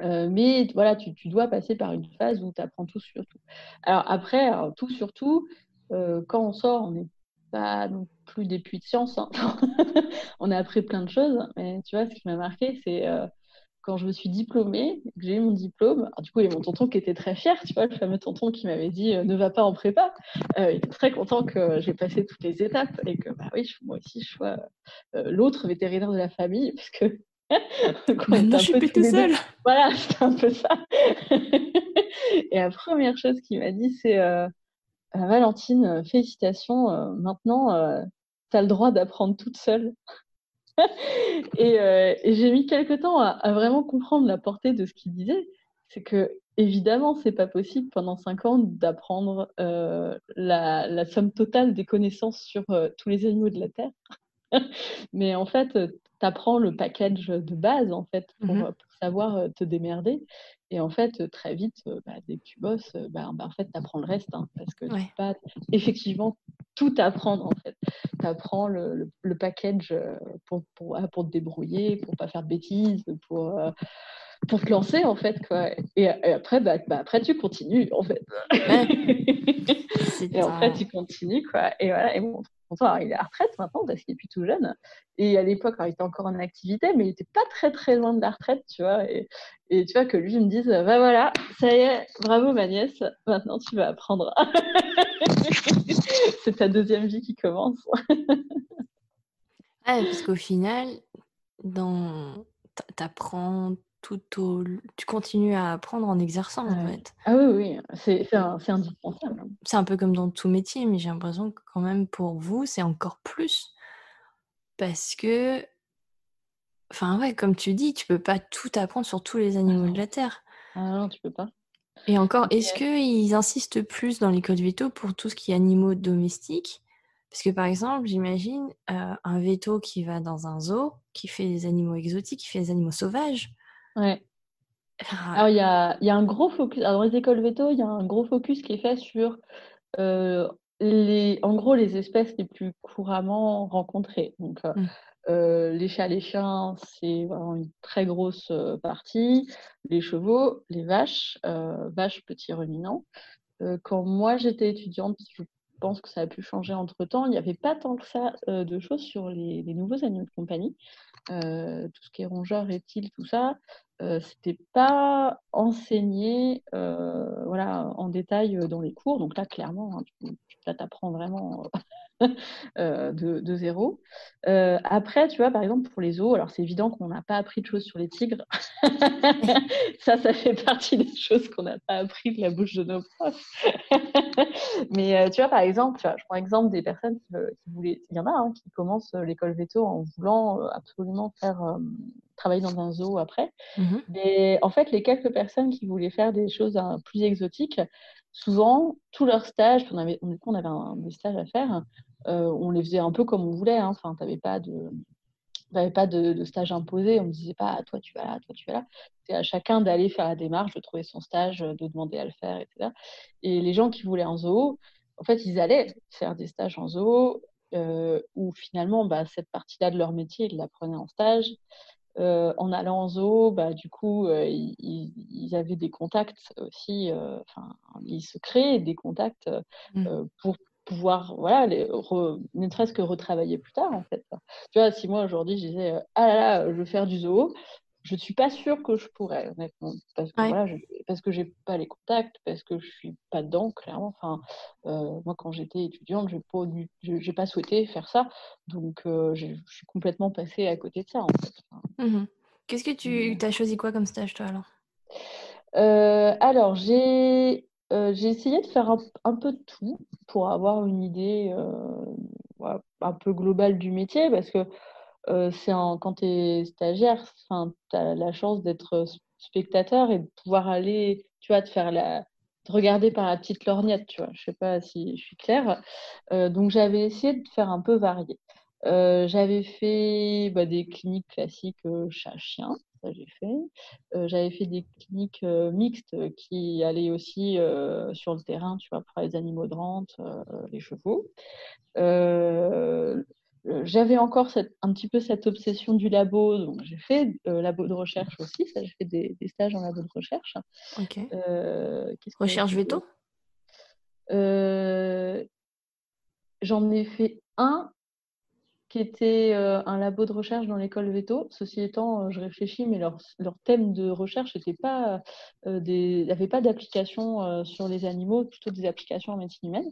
mais voilà, tu, dois passer par une phase où tu apprends tout sur tout. Alors après, tout sur tout, quand on sort, on n'est pas non plus des puits de science. Hein. <laughs> on a appris plein de choses, mais tu vois, ce qui m'a marqué, c'est quand je me suis diplômée, que j'ai eu mon diplôme, du coup, il y a mon tonton qui était très fier, tu vois, le fameux tonton qui m'avait dit euh, ne va pas en prépa. Euh, il était très content que j'ai passé toutes les étapes et que, bah oui, moi aussi, je sois euh, l'autre vétérinaire de la famille, <laughs> parce que. <laughs> Maintenant, je suis plus tout seule. Voilà, <laughs> c'était un peu ça. et la première chose qu'il m'a dit, c'est Valentine, félicitations, maintenant, tu as le droit d'apprendre toute seule. <laughs> Euh, et, j'ai mis quelques temps à, vraiment comprendre la portée de ce qu'il disait. C'est que, évidemment, c'est pas possible pendant cinq ans d'apprendre euh, la, somme totale des connaissances sur euh, tous les animaux de la Terre. <laughs> Mais en fait, tu apprends le package de base, en fait, pour, mmh savoir te démerder. Et en fait, très vite, bah, dès que tu bosses, bah, bah, en fait, tu apprends le reste, hein, parce que tu pas <laughs> effectivement tout apprendre, en fait tu apprends le, le, package pour, pour, ah, pour, te débrouiller, pour pas faire de bêtises, pour, pour te lancer en fait. Quoi. Et, après, bah, bah, après, tu continues en fait. <laughs> <laughs> et après, tu continues. Quoi. Et voilà. Et bon, il est à retraite maintenant parce qu'il est plus tout jeune. Et à l'époque, il était encore en activité, mais il n'était pas très très loin de la retraite, tu vois. Et, et tu vois que lui, il me dise, bah voilà, ça y est, bravo ma nièce, maintenant tu vas apprendre. <laughs> C'est ta deuxième vie qui commence. ah, parce qu'au final, dans... apprends tout au... Tu continues à apprendre en exerçant, en fait. Ah oui, oui, c'est indispensable. C'est un peu comme dans tout métier, mais j'ai l'impression que quand même pour vous, c'est encore plus. Parce que, enfin ouais, comme tu dis, tu peux pas tout apprendre sur tous les animaux ah de la Terre. Ah non, tu peux pas. Et encore, est-ce qu'ils insistent plus dans les codes veto pour tout ce qui est animaux domestiques? Parce que par exemple, j'imagine euh, un veto qui va dans un zoo, qui fait des animaux exotiques, qui fait des animaux sauvages. Ouais. Alors, il y a, y a, un gros focus. dans les écoles veto, il y a un gros focus qui est fait sur les, en gros, les espèces les plus couramment rencontrées. Donc, mmh. Euh, les chats, les chiens, c'est vraiment une très grosse euh, partie. Les chevaux, les vaches, euh, vaches, petits ruminants. quand moi j'étais étudiante, je pense que ça a pu changer entre temps, il n'y avait pas tant que ça de choses sur les, nouveaux animaux de compagnie. Tout ce qui est rongeurs, reptiles, tout ça, c'était pas enseigné voilà, en détail dans les cours. Donc là, clairement, hein, tu, là, tu apprends vraiment <laughs> Euh, de, zéro. Euh, après, tu vois, par exemple, pour les os, alors c'est évident qu'on n'a pas appris de choses sur les tigres. <laughs> ça, ça fait partie des choses qu'on n'a pas appris de la bouche de nos profs. <laughs> Mais euh, tu vois, par exemple, je prends l'exemple des personnes qui, voulaient, il y en a hein, qui commencent l'école veto en voulant absolument faire travailler dans un zoo après. Mmh Mais en fait, les quelques personnes qui voulaient faire des choses plus exotiques, souvent, tous leurs stages, on avait, on avait un, des stages à faire, on les faisait un peu comme on voulait. Hein. Enfin, tu n'avais pas de pas de, stage imposé, on ne disait pas toi tu vas là, toi tu vas là. C'est à chacun d'aller faire la démarche, de trouver son stage, de demander à le faire, etc. Et les gens qui voulaient un zoo, en fait, ils allaient faire des stages en zoo, euh, où finalement, bah, cette partie-là de leur métier, ils l'apprenaient en stage. Euh, en allant en zoo, bah, du coup, ils, avaient des contacts aussi, enfin, ils se créaient des contacts mmh. pour pouvoir, voilà, les ne serait-ce que retravailler plus tard, en fait. Tu vois, si moi aujourd'hui je disais, euh, ah là là, je veux faire du zoo, je ne suis pas sûre que je pourrais, honnêtement, parce que voilà, je, parce que j'ai pas les contacts, parce que je suis pas dedans, clairement. Enfin, euh, moi, quand j'étais étudiante, j'ai pas, j'ai pas souhaité faire ça, donc euh, je suis complètement passée à côté de ça, en fait. Mmh Qu'est-ce que tu as choisi quoi comme stage, toi, alors? Alors, j'ai euh, j'ai essayé de faire un, peu de tout pour avoir une idée euh, un peu globale du métier parce que euh, c'est quand tu es stagiaire, tu as la chance d'être spectateur et de pouvoir aller, tu vois, te faire la, regarder par la petite lorgnette, tu vois. Je sais pas si je suis claire. donc j'avais essayé de faire un peu varié. j'avais fait bah, des cliniques classiques chat-chien ça j'ai fait. Euh, j'avais fait des cliniques euh, mixtes qui allaient aussi euh, sur le terrain, tu vois, pour les animaux de rente, les chevaux. j'avais encore un petit peu cette obsession du labo, donc j'ai fait labo de recherche aussi, ça j'ai fait des, stages en labo de recherche. Recherche veto? J'en ai fait un qui était euh, un labo de recherche dans l'école Veto. Ceci étant, euh, je réfléchis, mais leur, leur thème de recherche pas euh, des, avait pas d'application sur les animaux, plutôt des applications en médecine humaine.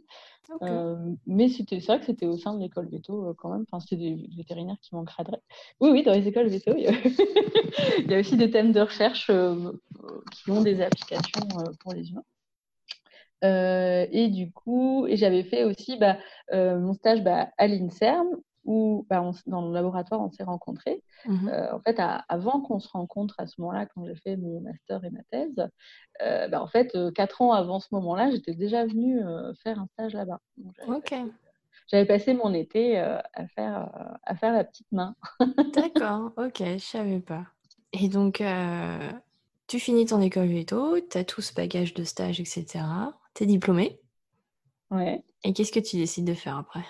mais c'était, c'est vrai que c'était au sein de l'école Veto quand même. Enfin, c'était des vétérinaires qui m'encadreraient. Oui, oui, dans les écoles Veto, il y, a, <laughs> aussi des thèmes de recherche qui ont des applications pour les humains. et du coup, et j'avais fait aussi bah, mon stage bah, à l'INSERM où bah, dans le laboratoire, on s'est rencontrés. Mmh euh, en fait, avant qu'on se rencontre à ce moment-là, quand j'ai fait mon master et ma thèse, euh, bah, en fait, euh, quatre ans avant ce moment-là, j'étais déjà venue faire un stage là-bas. J'avais passé mon été à, faire, à faire la petite main. <laughs> D'accord, ok, je savais pas. Et donc, tu finis ton école veto, tu as tout ce bagage de stage, etc. Tu es diplômée. Ouais. Et qu'est-ce que tu décides de faire après?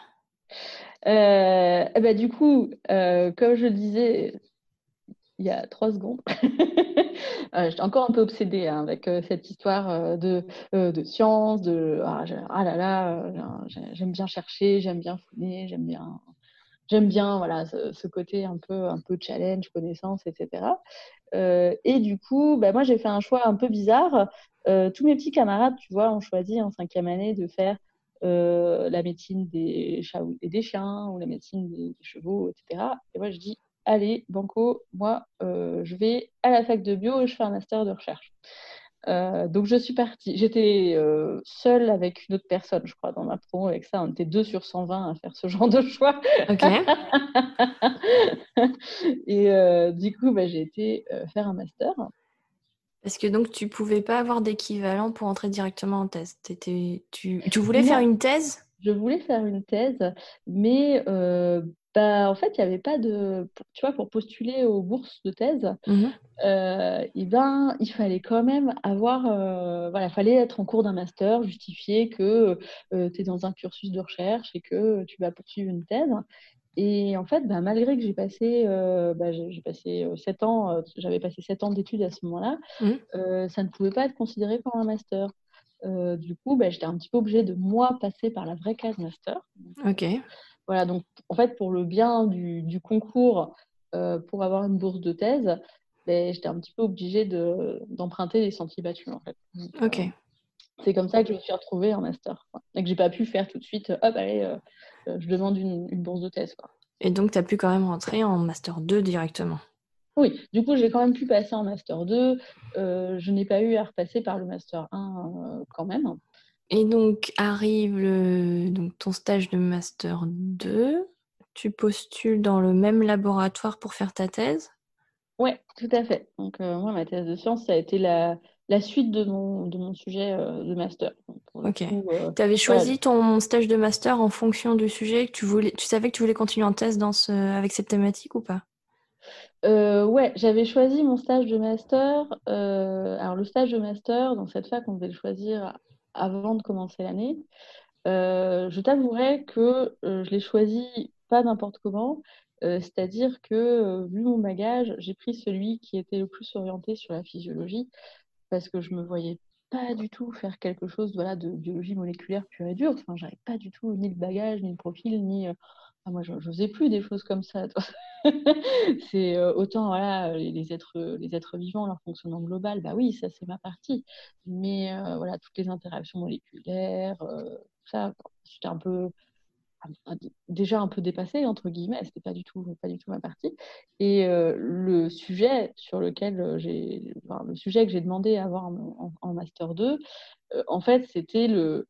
Euh, eh ben, du coup, euh, comme je le disais il y a trois secondes, <laughs> euh, j'étais encore un peu obsédée hein, avec cette histoire de, science, ah, ah là là, j'aime bien chercher, j'aime bien fouiner, j'aime bien j'aime bien voilà ce, côté un peu un peu challenge connaissance etc et du coup bah, moi j'ai fait un choix un peu bizarre. Tous mes petits camarades tu vois ont choisi en cinquième année de faire euh, la médecine des chats et des chiens, ou la médecine des, chevaux, etc. Et moi, je dis, allez, Banco, moi, euh, je vais à la fac de bio et je fais un master de recherche. Euh, donc je suis partie. J'étais seule avec une autre personne, je crois, dans ma promo avec ça. On était deux sur 120 à faire ce <laughs> genre de choix. Ok. <laughs> et du coup, bah, j'ai été faire un master. Parce que donc tu pouvais pas avoir d'équivalent pour entrer directement en thèse. tu, tu, voulais faire une thèse? Je voulais faire une thèse, mais euh, bah, en fait, il n'y avait pas de. Tu vois, pour postuler aux bourses de thèse, mmh euh, eh ben, il fallait quand même avoir. Euh, voilà, fallait être en cours d'un master, justifier que euh, tu es dans un cursus de recherche et que tu vas poursuivre une thèse. Et en fait, bah, malgré que j'ai passé, bah, j'ai passé 7 ans, j'avais passé 7 ans d'études à ce moment-là, mmh. ça ne pouvait pas être considéré comme un master. du coup, bah, j'étais un petit peu obligée de moi passer par la vraie case master. Ok. Voilà, donc en fait, pour le bien du, concours, euh, pour avoir une bourse de thèse, j'étais un petit peu obligée d'emprunter les sentiers battus en fait. ok. Euh, c'est comme ça que je me suis retrouvée en master. Et que j'ai pas pu faire tout de suite, hop, allez, euh, je demande une, bourse de thèse. Et donc, tu as pu quand même rentrer en master 2 directement oui, du coup, j'ai quand même pu passer en Master 2. je n'ai pas eu à repasser par le Master 1 quand même. Et donc arrive donc ton stage de master 2. Tu postules dans le même laboratoire pour faire ta thèse? Oui, tout à fait. Donc euh, moi, ma thèse de sciences, ça a été la, suite de mon, de mon sujet euh, de master. ok. Euh, tu avais choisi ton stage de master en fonction du sujet que tu voulais. Tu savais que tu voulais continuer en thèse dans ce, avec cette thématique ou pas? Ouais, j'avais choisi mon stage de master. alors le stage de master, dans cette fac, on devait le choisir avant de commencer l'année. Euh, je t'avouerai que euh, je l'ai choisi pas n'importe comment, euh, c'est-à-dire que vu mon bagage, j'ai pris celui qui était le plus orienté sur la physiologie parce que je me voyais pas du tout faire quelque chose de biologie moléculaire pure et dure. Enfin, j'avais pas du tout ni le bagage, ni le profil, ni ah, moi, je n'osais plus des choses comme ça. <laughs> c'est euh, autant voilà, les, êtres, les êtres vivants, leur fonctionnement global, bah oui, ça c'est ma partie. Mais euh, voilà, toutes les interactions moléculaires, euh, ça, j'étais un peu déjà un peu dépassée entre guillemets, c'était pas du tout pas du tout ma partie. Et le sujet sur lequel j'ai, le sujet que j'ai demandé à avoir en, en master 2, en fait, c'était le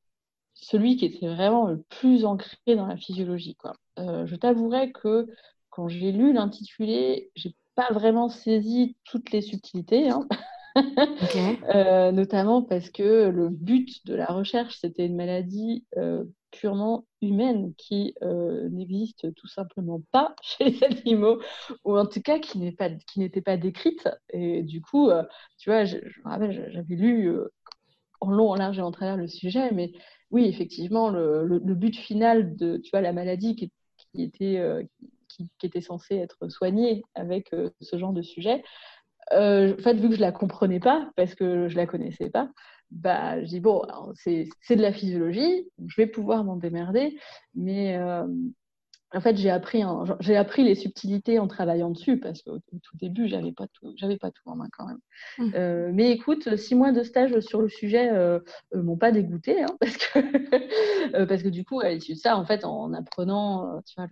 celui qui était vraiment le plus ancré dans la physiologie. Quoi. Euh, je t'avouerai que quand j'ai lu l'intitulé, j'ai pas vraiment saisi toutes les subtilités, hein. <laughs> euh, notamment parce que le but de la recherche, c'était une maladie euh, purement humaine qui euh, n'existe tout simplement pas <laughs> chez les animaux, ou en tout cas qui n'était pas, pas décrite. Et du coup, tu vois, je, me rappelle, j'avais lu en long, en large et en travers le sujet, mais oui, effectivement, le, but final de tu vois, la maladie qui, était, euh, qui, était censée être soignée avec euh, ce genre de sujet, euh, en fait, vu que je la comprenais pas, parce que je la connaissais pas, bah, je dis bon, c'est de la physiologie, je vais pouvoir m'en démerder, mais en fait, j'ai appris, j'ai appris les subtilités en travaillant dessus parce qu'au tout début, j'avais pas tout, j'avais pas tout en main quand même. Mmh. Euh, mais écoute, six mois de stage sur le sujet euh, euh m'ont pas dégoûté hein, <laughs> parce que euh, parce que du coup, à l'issue de ça, en fait, en apprenant, tu vois,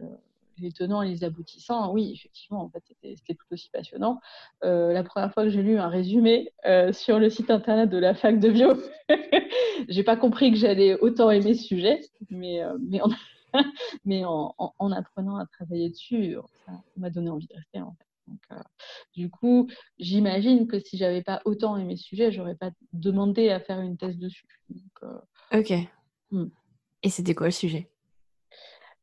les tenants et les aboutissants, oui, effectivement, en fait, c'était tout aussi passionnant. la première fois que j'ai lu un résumé sur le site internet de la fac de bio, <laughs> j'ai pas compris que j'allais autant aimer ce sujet, mais mais en <laughs> mais en, apprenant à travailler dessus, ça m'a donné envie de rester en fait. Donc, euh, du coup, j'imagine que si j'avais pas autant aimé ce sujet, j'aurais pas demandé à faire une thèse dessus. Euh, ok. Hmm. Et c'était quoi le sujet?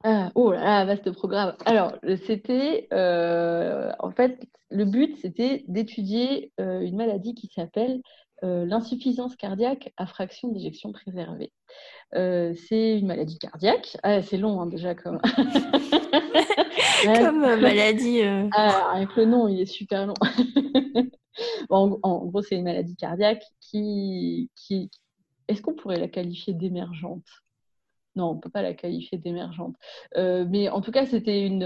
Ah, oh là là, vaste programme. Alors, c'était, euh, en fait, le but, c'était d'étudier une maladie qui s'appelle l'insuffisance cardiaque à fraction d'éjection préservée. Euh, c'est une maladie cardiaque. Ah, c'est long hein, déjà comme. <laughs> comme maladie. Euh. Ah, avec le nom, il est super long. <laughs> en, gros, c'est une maladie cardiaque qui. qui... Est-ce qu'on pourrait la qualifier d'émergente? Non, on ne peut pas la qualifier d'émergente. Euh, mais en tout cas, c'était une,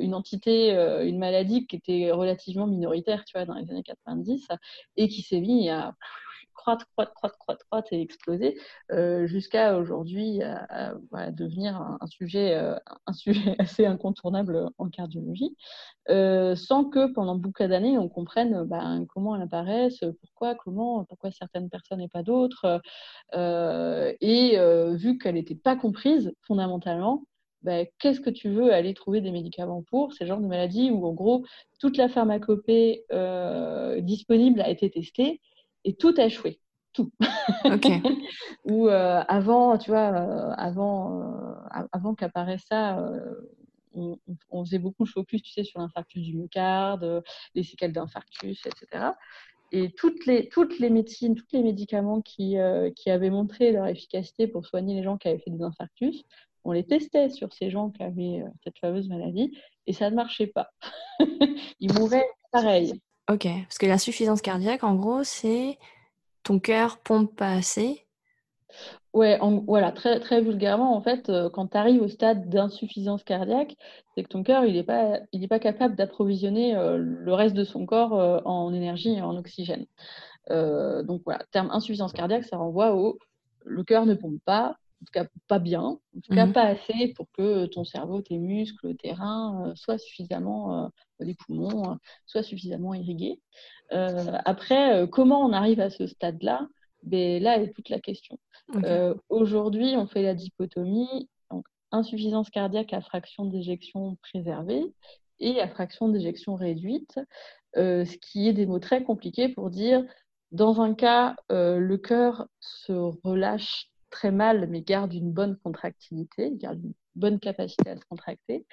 une entité, une maladie qui était relativement minoritaire, tu vois, dans les années 90, et qui s'est mise à croître, croître, croître, croître, croître et exploser euh, jusqu'à aujourd'hui à, devenir un, sujet, euh, un sujet <laughs> assez incontournable en cardiologie, euh, sans que pendant beaucoup d'années on comprenne ben, comment elle apparaît, pourquoi, comment, pourquoi certaines personnes et pas d'autres. et vu qu'elle n'était pas comprise fondamentalement, ben, qu'est-ce que tu veux aller trouver des médicaments pour C'est le genre de maladie où, en gros, toute la pharmacopée disponible a été testée et tout a échoué. Tout. <laughs> Ou euh, avant, tu vois, euh, avant, euh, avant qu'apparaisse ça, on, faisait beaucoup de focus, tu sais, sur l'infarctus du myocarde, les séquelles d'infarctus, etc. Et toutes les, toutes les médecines, tous les médicaments qui, qui avaient montré leur efficacité pour soigner les gens qui avaient fait des infarctus, on les testait sur ces gens qui avaient cette fameuse maladie et ça ne marchait pas. <laughs> Ils mouraient pareil. Ok, parce que l'insuffisance cardiaque, en gros, c'est ton cœur pompe pas assez. Ouais, voilà, très, très vulgairement, en fait, euh, quand tu arrives au stade d'insuffisance cardiaque, c'est que ton cœur, il n'est pas, pas capable d'approvisionner euh, le reste de son corps euh, en énergie et en oxygène. donc voilà, terme insuffisance cardiaque, ça renvoie au le cœur ne pompe pas, en tout cas pas bien, en tout cas mmh pas assez pour que ton cerveau, tes muscles, tes reins soient suffisamment, les poumons, soient suffisamment irrigués. après, comment on arrive à ce stade-là? Ben, Là est toute la question. Aujourd'hui, on fait la dichotomie donc, insuffisance cardiaque à fraction d'éjection préservée et à fraction d'éjection réduite, ce qui est des mots très compliqués pour dire dans un cas, le cœur se relâche très mal, mais garde une bonne contractilité, garde une bonne capacité à se contracter.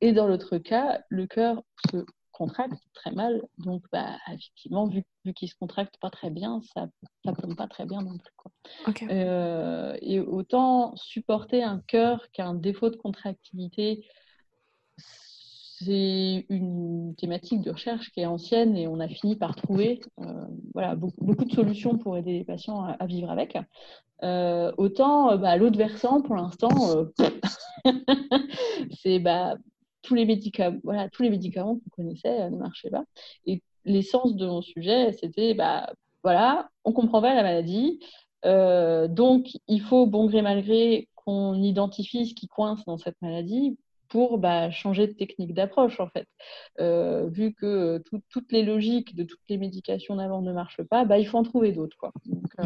Et dans l'autre cas, le cœur se contracte très mal. Donc, bah, effectivement, vu, vu qu'il se contracte pas très bien, ça ne pompe pas très bien non plus. Quoi. Euh, et autant supporter un cœur qui a un défaut de contractilité, c'est une thématique de recherche qui est ancienne et on a fini par trouver euh, voilà, beaucoup, de solutions pour aider les patients à vivre avec. Euh, autant euh, bah, l'autre versant, pour l'instant, <laughs> c'est bah, tous les médicaments, voilà, tous les médicaments qu'on connaissait ne marchaient pas. Et l'essence de mon sujet, c'était bah, voilà, on comprend pas la maladie, donc il faut bon gré mal gré qu'on identifie ce qui coince dans cette maladie pour bah, changer de technique d'approche en fait. vu que toutes les logiques de toutes les médications d'avant ne marchent pas, bah, il faut en trouver d'autres. Quoi. Donc,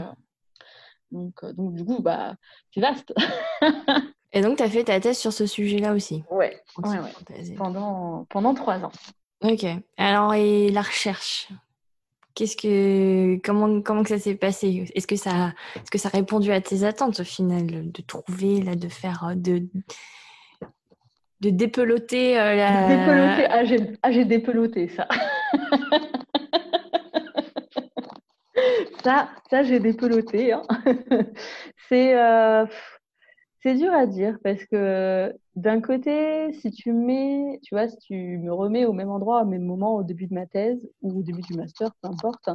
donc, euh, donc du coup, bah, c'est vaste. <laughs> Et donc, tu as fait ta thèse sur ce sujet-là aussi? Ouais, ouais, ouais. Pendant, pendant trois ans. Ok. Alors, et la recherche? Qu'est-ce que, comment, comment que ça s'est passé? Est-ce que ça, est-ce que ça a répondu à tes attentes au final de trouver là, de faire, de, de dépeloter euh, la. Dépeloter. Ah, j'ai, ah, dépeloté <laughs> ça. ça, j'ai dépeloté. Hein. <laughs> c'est, euh, c'est dur à dire parce que d'un côté, si tu me remets au même endroit, au même moment, au début de ma thèse ou au début du master, peu importe,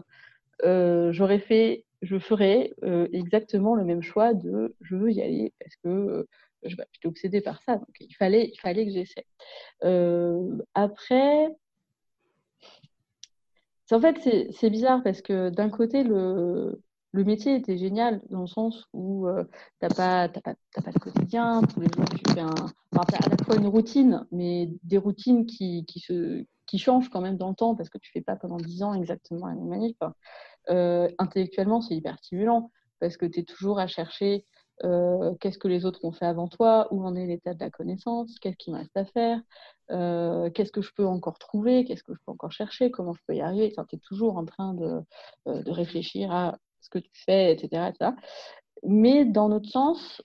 euh, j'aurais fait, je ferais euh, exactement le même choix de je veux y aller parce que je, j'étais obsédée par ça, donc il fallait, il fallait que j'essaie. après, en fait, c'est bizarre parce que d'un côté, le, le, métier était génial dans le sens où euh, tu n'as pas, pas, pas, le quotidien. Tous les jours, tu fais un. À la fois une routine, mais des routines qui, qui, se, qui changent quand même dans le temps parce que tu ne fais pas pendant 10 ans exactement la même manip. Euh, intellectuellement, c'est hyper stimulant parce que tu es toujours à chercher euh, qu'est-ce que les autres ont fait avant toi, où en est l'état de la connaissance, qu'est-ce qu'il me reste à faire, euh, qu'est-ce que je peux encore trouver, qu'est-ce que je peux encore chercher, comment je peux y arriver? tu es toujours en train de, euh, de, réfléchir à ce que tu fais, etc. Mais dans notre sens,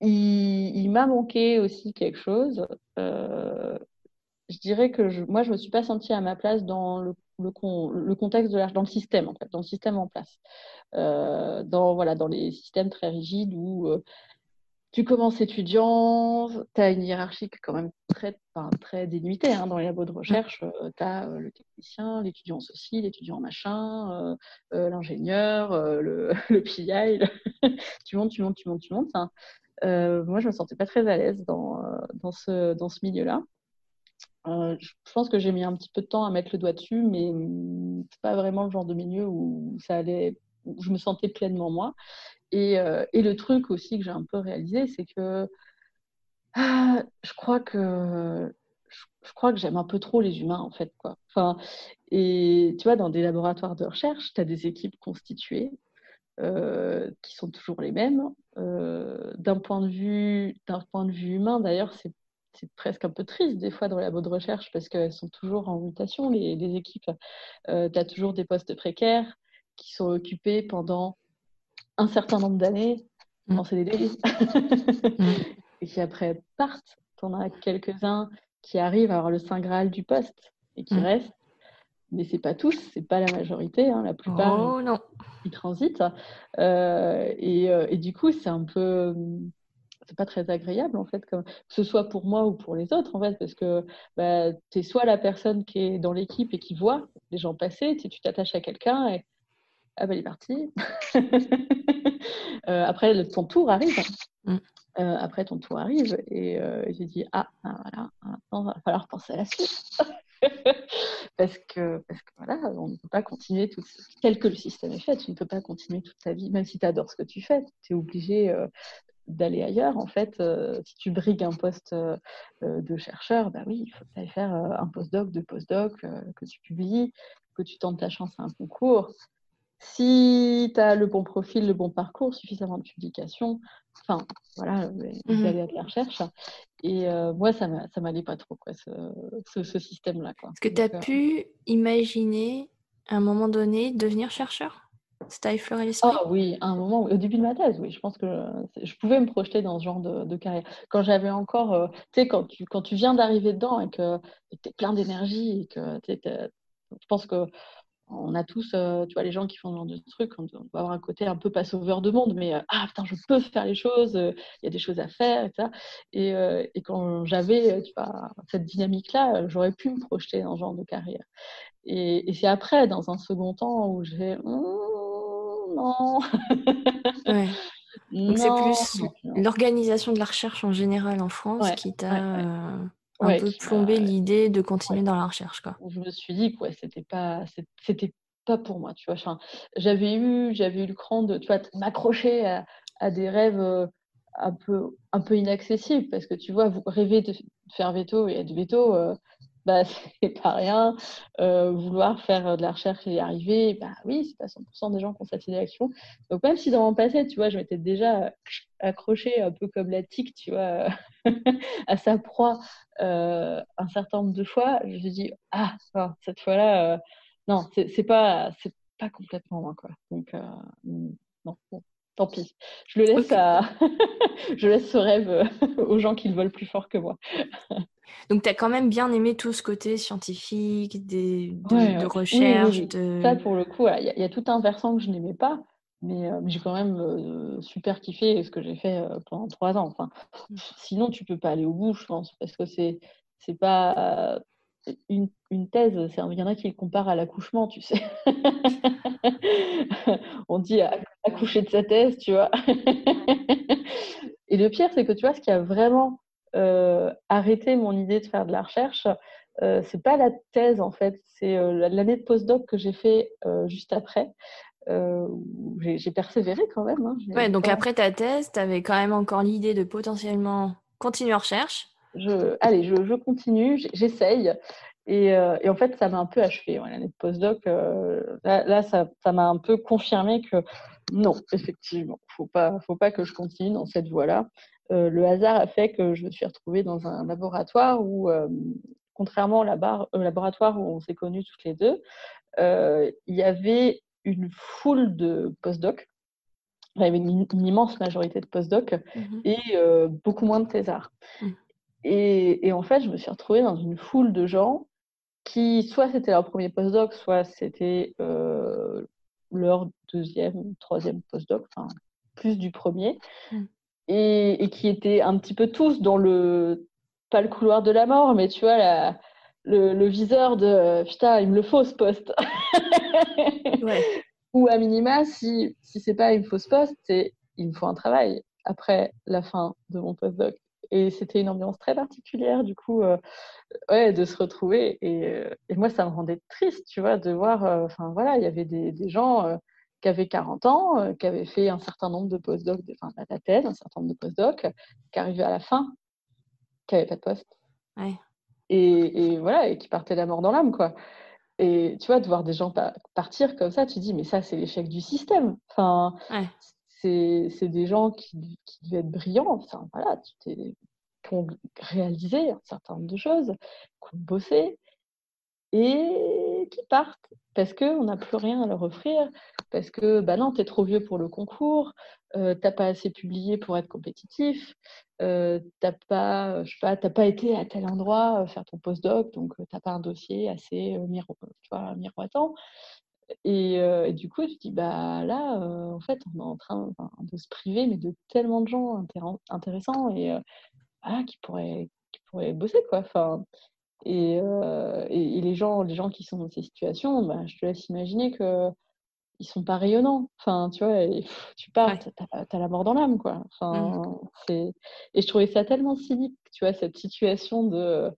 il, m'a manqué aussi quelque chose. je dirais que moi, je ne me suis pas sentie à ma place dans le, le, le contexte de dans le système, en fait, dans le système en place. Euh, dans, voilà, dans les systèmes très rigides où euh, tu commences étudiant, tu as une hiérarchie quand même très, très dénuitée hein, dans les labos de recherche. Euh, tu as le technicien, l'étudiant ceci, l'étudiant machin, l'ingénieur, le, <laughs> le, PI. <laughs> tu montes, tu montes, tu montes, tu montes. Hein. moi, je me sentais pas très à l'aise dans, dans ce, dans ce milieu-là. Je pense que j'ai mis un petit peu de temps à mettre le doigt dessus, mais c'est pas vraiment le genre de milieu où ça allait je me sentais pleinement moi. Et, euh, et le truc aussi que j'ai un peu réalisé, c'est que ah, je crois que je, crois que j'aime un peu trop les humains en fait quoi. Enfin, et tu vois, dans des laboratoires de recherche, tu as des équipes constituées euh, qui sont toujours les mêmes. Euh, d'un point de vue d'un point de vue humain, d'ailleurs, c'est c'est presque un peu triste des fois dans les labos de recherche parce qu'elles sont toujours en mutation, les, les équipes. tu as toujours des postes précaires, qui sont occupés pendant un certain nombre d'années mmh. en CDD. Mmh. <laughs> et qui après partent. Tu en as quelques-uns qui arrivent à avoir le Saint Graal du poste et qui mm. restent. Mais c'est pas tous, c'est pas la majorité. Hein, la plupart, oh, non. ils transitent. Euh, et, euh, et, du coup, c'est un peu c'est pas très agréable en fait, comme, que ce soit pour moi ou pour les autres en fait, parce que bah, tu es soit la personne qui est dans l'équipe et qui voit les gens passer, tu t'attaches à quelqu'un et ah bah il est parti. <laughs> Euh, après ton tour arrive. Mm. Euh, après ton tour arrive et euh, j'ai dit ah, ah voilà, maintenant il va falloir penser à la suite. <laughs> parce que parce que voilà, on ne peut pas continuer tout tel que le système est fait, tu ne peux pas continuer toute ta vie, même si tu adores ce que tu fais, tu es obligé d'aller ailleurs. En fait, euh, si tu brigues un poste euh, euh, de chercheur, bah oui, il faut que tu faire un postdoc, deux postdocs, que tu publies, que tu tentes ta chance à un concours. Si tu as le bon profil, le bon parcours, suffisamment de publications, enfin, voilà, mmh. d'aller à de la recherche. Et moi, ça ne m'allait pas trop, quoi, ce, ce, système-là. Est-ce que tu as pu imaginer, à un moment donné, devenir chercheur? Ça t'a Ah oui, un moment, au début de ma thèse, oui, je pense que je, pouvais me projeter dans ce genre de, carrière. Quand j'avais encore, euh, tu sais, quand tu, quand tu viens d'arriver dedans et que tu es plein d'énergie et que je pense que on a tous, euh, tu vois, les gens qui font ce genre de trucs, on, doit avoir un côté un peu pas sauveur de monde, mais euh, ah putain, je peux faire les choses, il y a des choses à faire, etc. Et, et quand j'avais, tu vois, cette dynamique-là, j'aurais pu me projeter dans ce genre de carrière. Et c'est après, dans un second temps, où j'ai, non. <laughs> Donc c'est plus l'organisation de la recherche en général en France qui t'a euh, un peu plombé l'idée de continuer dans la recherche. Quoi. Je me suis dit que c'était pas, c'était pas pour moi. Tu vois, j'avais eu, j'avais eu le cran de, tu vois, m'accrocher à, des rêves euh, un peu, un peu inaccessibles parce que tu vois, vous rêvez de faire veto et être veto. Euh, bah, <laughs> c'est pas rien. Euh, vouloir faire de la recherche et y arriver, bah oui, c'est pas 100% des gens qui ont cette idée d'action. Donc même si dans mon passé, tu vois, je m'étais déjà <clears throat> accrochée un peu comme la tique, tu vois, <laughs> à sa proie euh, un certain nombre de fois, je me suis dit, ah, cette fois-là, euh, non, c'est pas, pas complètement moi, quoi. Donc, non, tant pis. Je le laisse à... <laughs> je laisse ce rêve <laughs> aux gens qui le veulent plus fort que moi. <laughs> Donc, tu as quand même bien aimé tout ce côté scientifique, des, de, recherche. Ça, pour le coup, il y, a tout un versant que je n'aimais pas, mais euh, j'ai quand même euh, super kiffé ce que j'ai fait euh, pendant trois ans. Enfin, mmh. sinon, tu peux pas aller au bout, je pense, parce que c'est c'est pas une, une, thèse. Il y en a qui le comparent à l'accouchement, tu sais. <laughs> On dit accoucher de sa thèse, tu vois. <laughs> Et le pire, c'est que tu vois, ce qui a vraiment euh, arrêter mon idée de faire de la recherche, euh, c'est pas la thèse en fait, c'est euh, l'année de postdoc que j'ai fait juste après. j'ai persévéré quand même. Hein, ouais, donc après ta thèse, tu avais quand même encore l'idée de potentiellement continuer en recherche. Je, allez, je, je continue, j'essaye. Et, et, en fait, ça m'a un peu achevé. L'année de postdoc, là, là, ça m'a un peu confirmé que non, effectivement, faut pas, faut pas que je continue dans cette voie-là. Euh, le hasard a fait que je me suis retrouvée dans un laboratoire où, euh, contrairement au, laboratoire où on s'est connus toutes les deux, euh, il y avait une foule de postdocs. Il y avait une, immense majorité de postdocs mmh et beaucoup moins de thésards. Mmh. Et, en fait, je me suis retrouvée dans une foule de gens qui, soit c'était leur premier postdoc, soit c'était leur deuxième troisième postdoc, enfin plus du premier. Mmh et, qui étaient un petit peu tous dans le, pas le couloir de la mort, mais tu vois, la, le, viseur de putain, il me le faut ce poste. <laughs> Ou à minima, si, si c'est pas une fausse poste, c'est il me faut un travail après la fin de mon postdoc. Et c'était une ambiance très particulière, du coup, euh, ouais, de se retrouver. Et, euh, et, moi, ça me rendait triste, tu vois, de voir, euh, enfin voilà, il y avait des, des gens qui avait 40 ans, qui avait fait un certain nombre de postdocs, enfin la thèse, un certain nombre de postdocs, qui arrivait à la fin, qui n'avait pas de poste. Et, voilà, et qui partait la mort dans l'âme, quoi. Et tu vois, de voir des gens partir comme ça, tu te dis, mais ça, c'est l'échec du système. Enfin, c'est des gens qui, qui, devaient être brillants. Enfin, voilà, tu qui ont réalisé un certain nombre de choses, qui ont bossé, et qui partent parce qu'on n'a plus rien à leur offrir, parce que bah non, tu es trop vieux pour le concours, euh, t'as pas assez publié pour être compétitif, euh, t'as pas, été à tel endroit euh, faire ton postdoc, donc euh, t'as pas un dossier assez miro miroitant. Et, et, du coup, tu te dis, bah là, en fait, on est en train de se priver, mais de tellement de gens intéressants et qui, pourraient, qui pourraient bosser, quoi. Enfin, et, et, les, gens, les gens qui sont dans ces situations, bah, je te laisse imaginer que ils sont pas rayonnants. Enfin, tu vois, tu pars, tu as, la mort dans l'âme, quoi. Enfin, mmh. Et je trouvais ça tellement cynique, tu vois, cette situation de.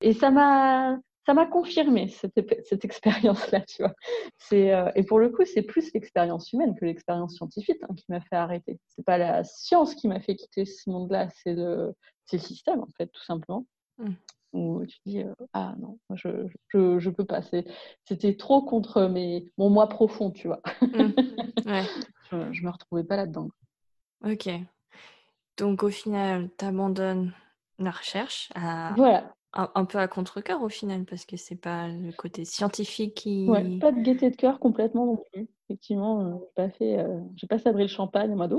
Et ça m'a. Ça m'a confirmé cette, cette expérience-là, tu vois. C'est euh, et pour le coup, c'est plus l'expérience humaine que l'expérience scientifique hein, qui m'a fait arrêter. C'est pas la science qui m'a fait quitter ce monde-là, c'est le, le système en fait, tout simplement. Mmh où tu dis ah non je, je, je peux pas c'était trop contre mes mon moi profond tu vois mmh. <laughs> je, je me retrouvais pas là dedans ok donc au final tu abandonnes la recherche à... voilà un, peu à contre-cœur au final parce que c'est pas le côté scientifique qui ouais, pas de gaieté de cœur complètement non plus effectivement euh, j'ai pas fait euh, j'ai pas sabré le champagne en mode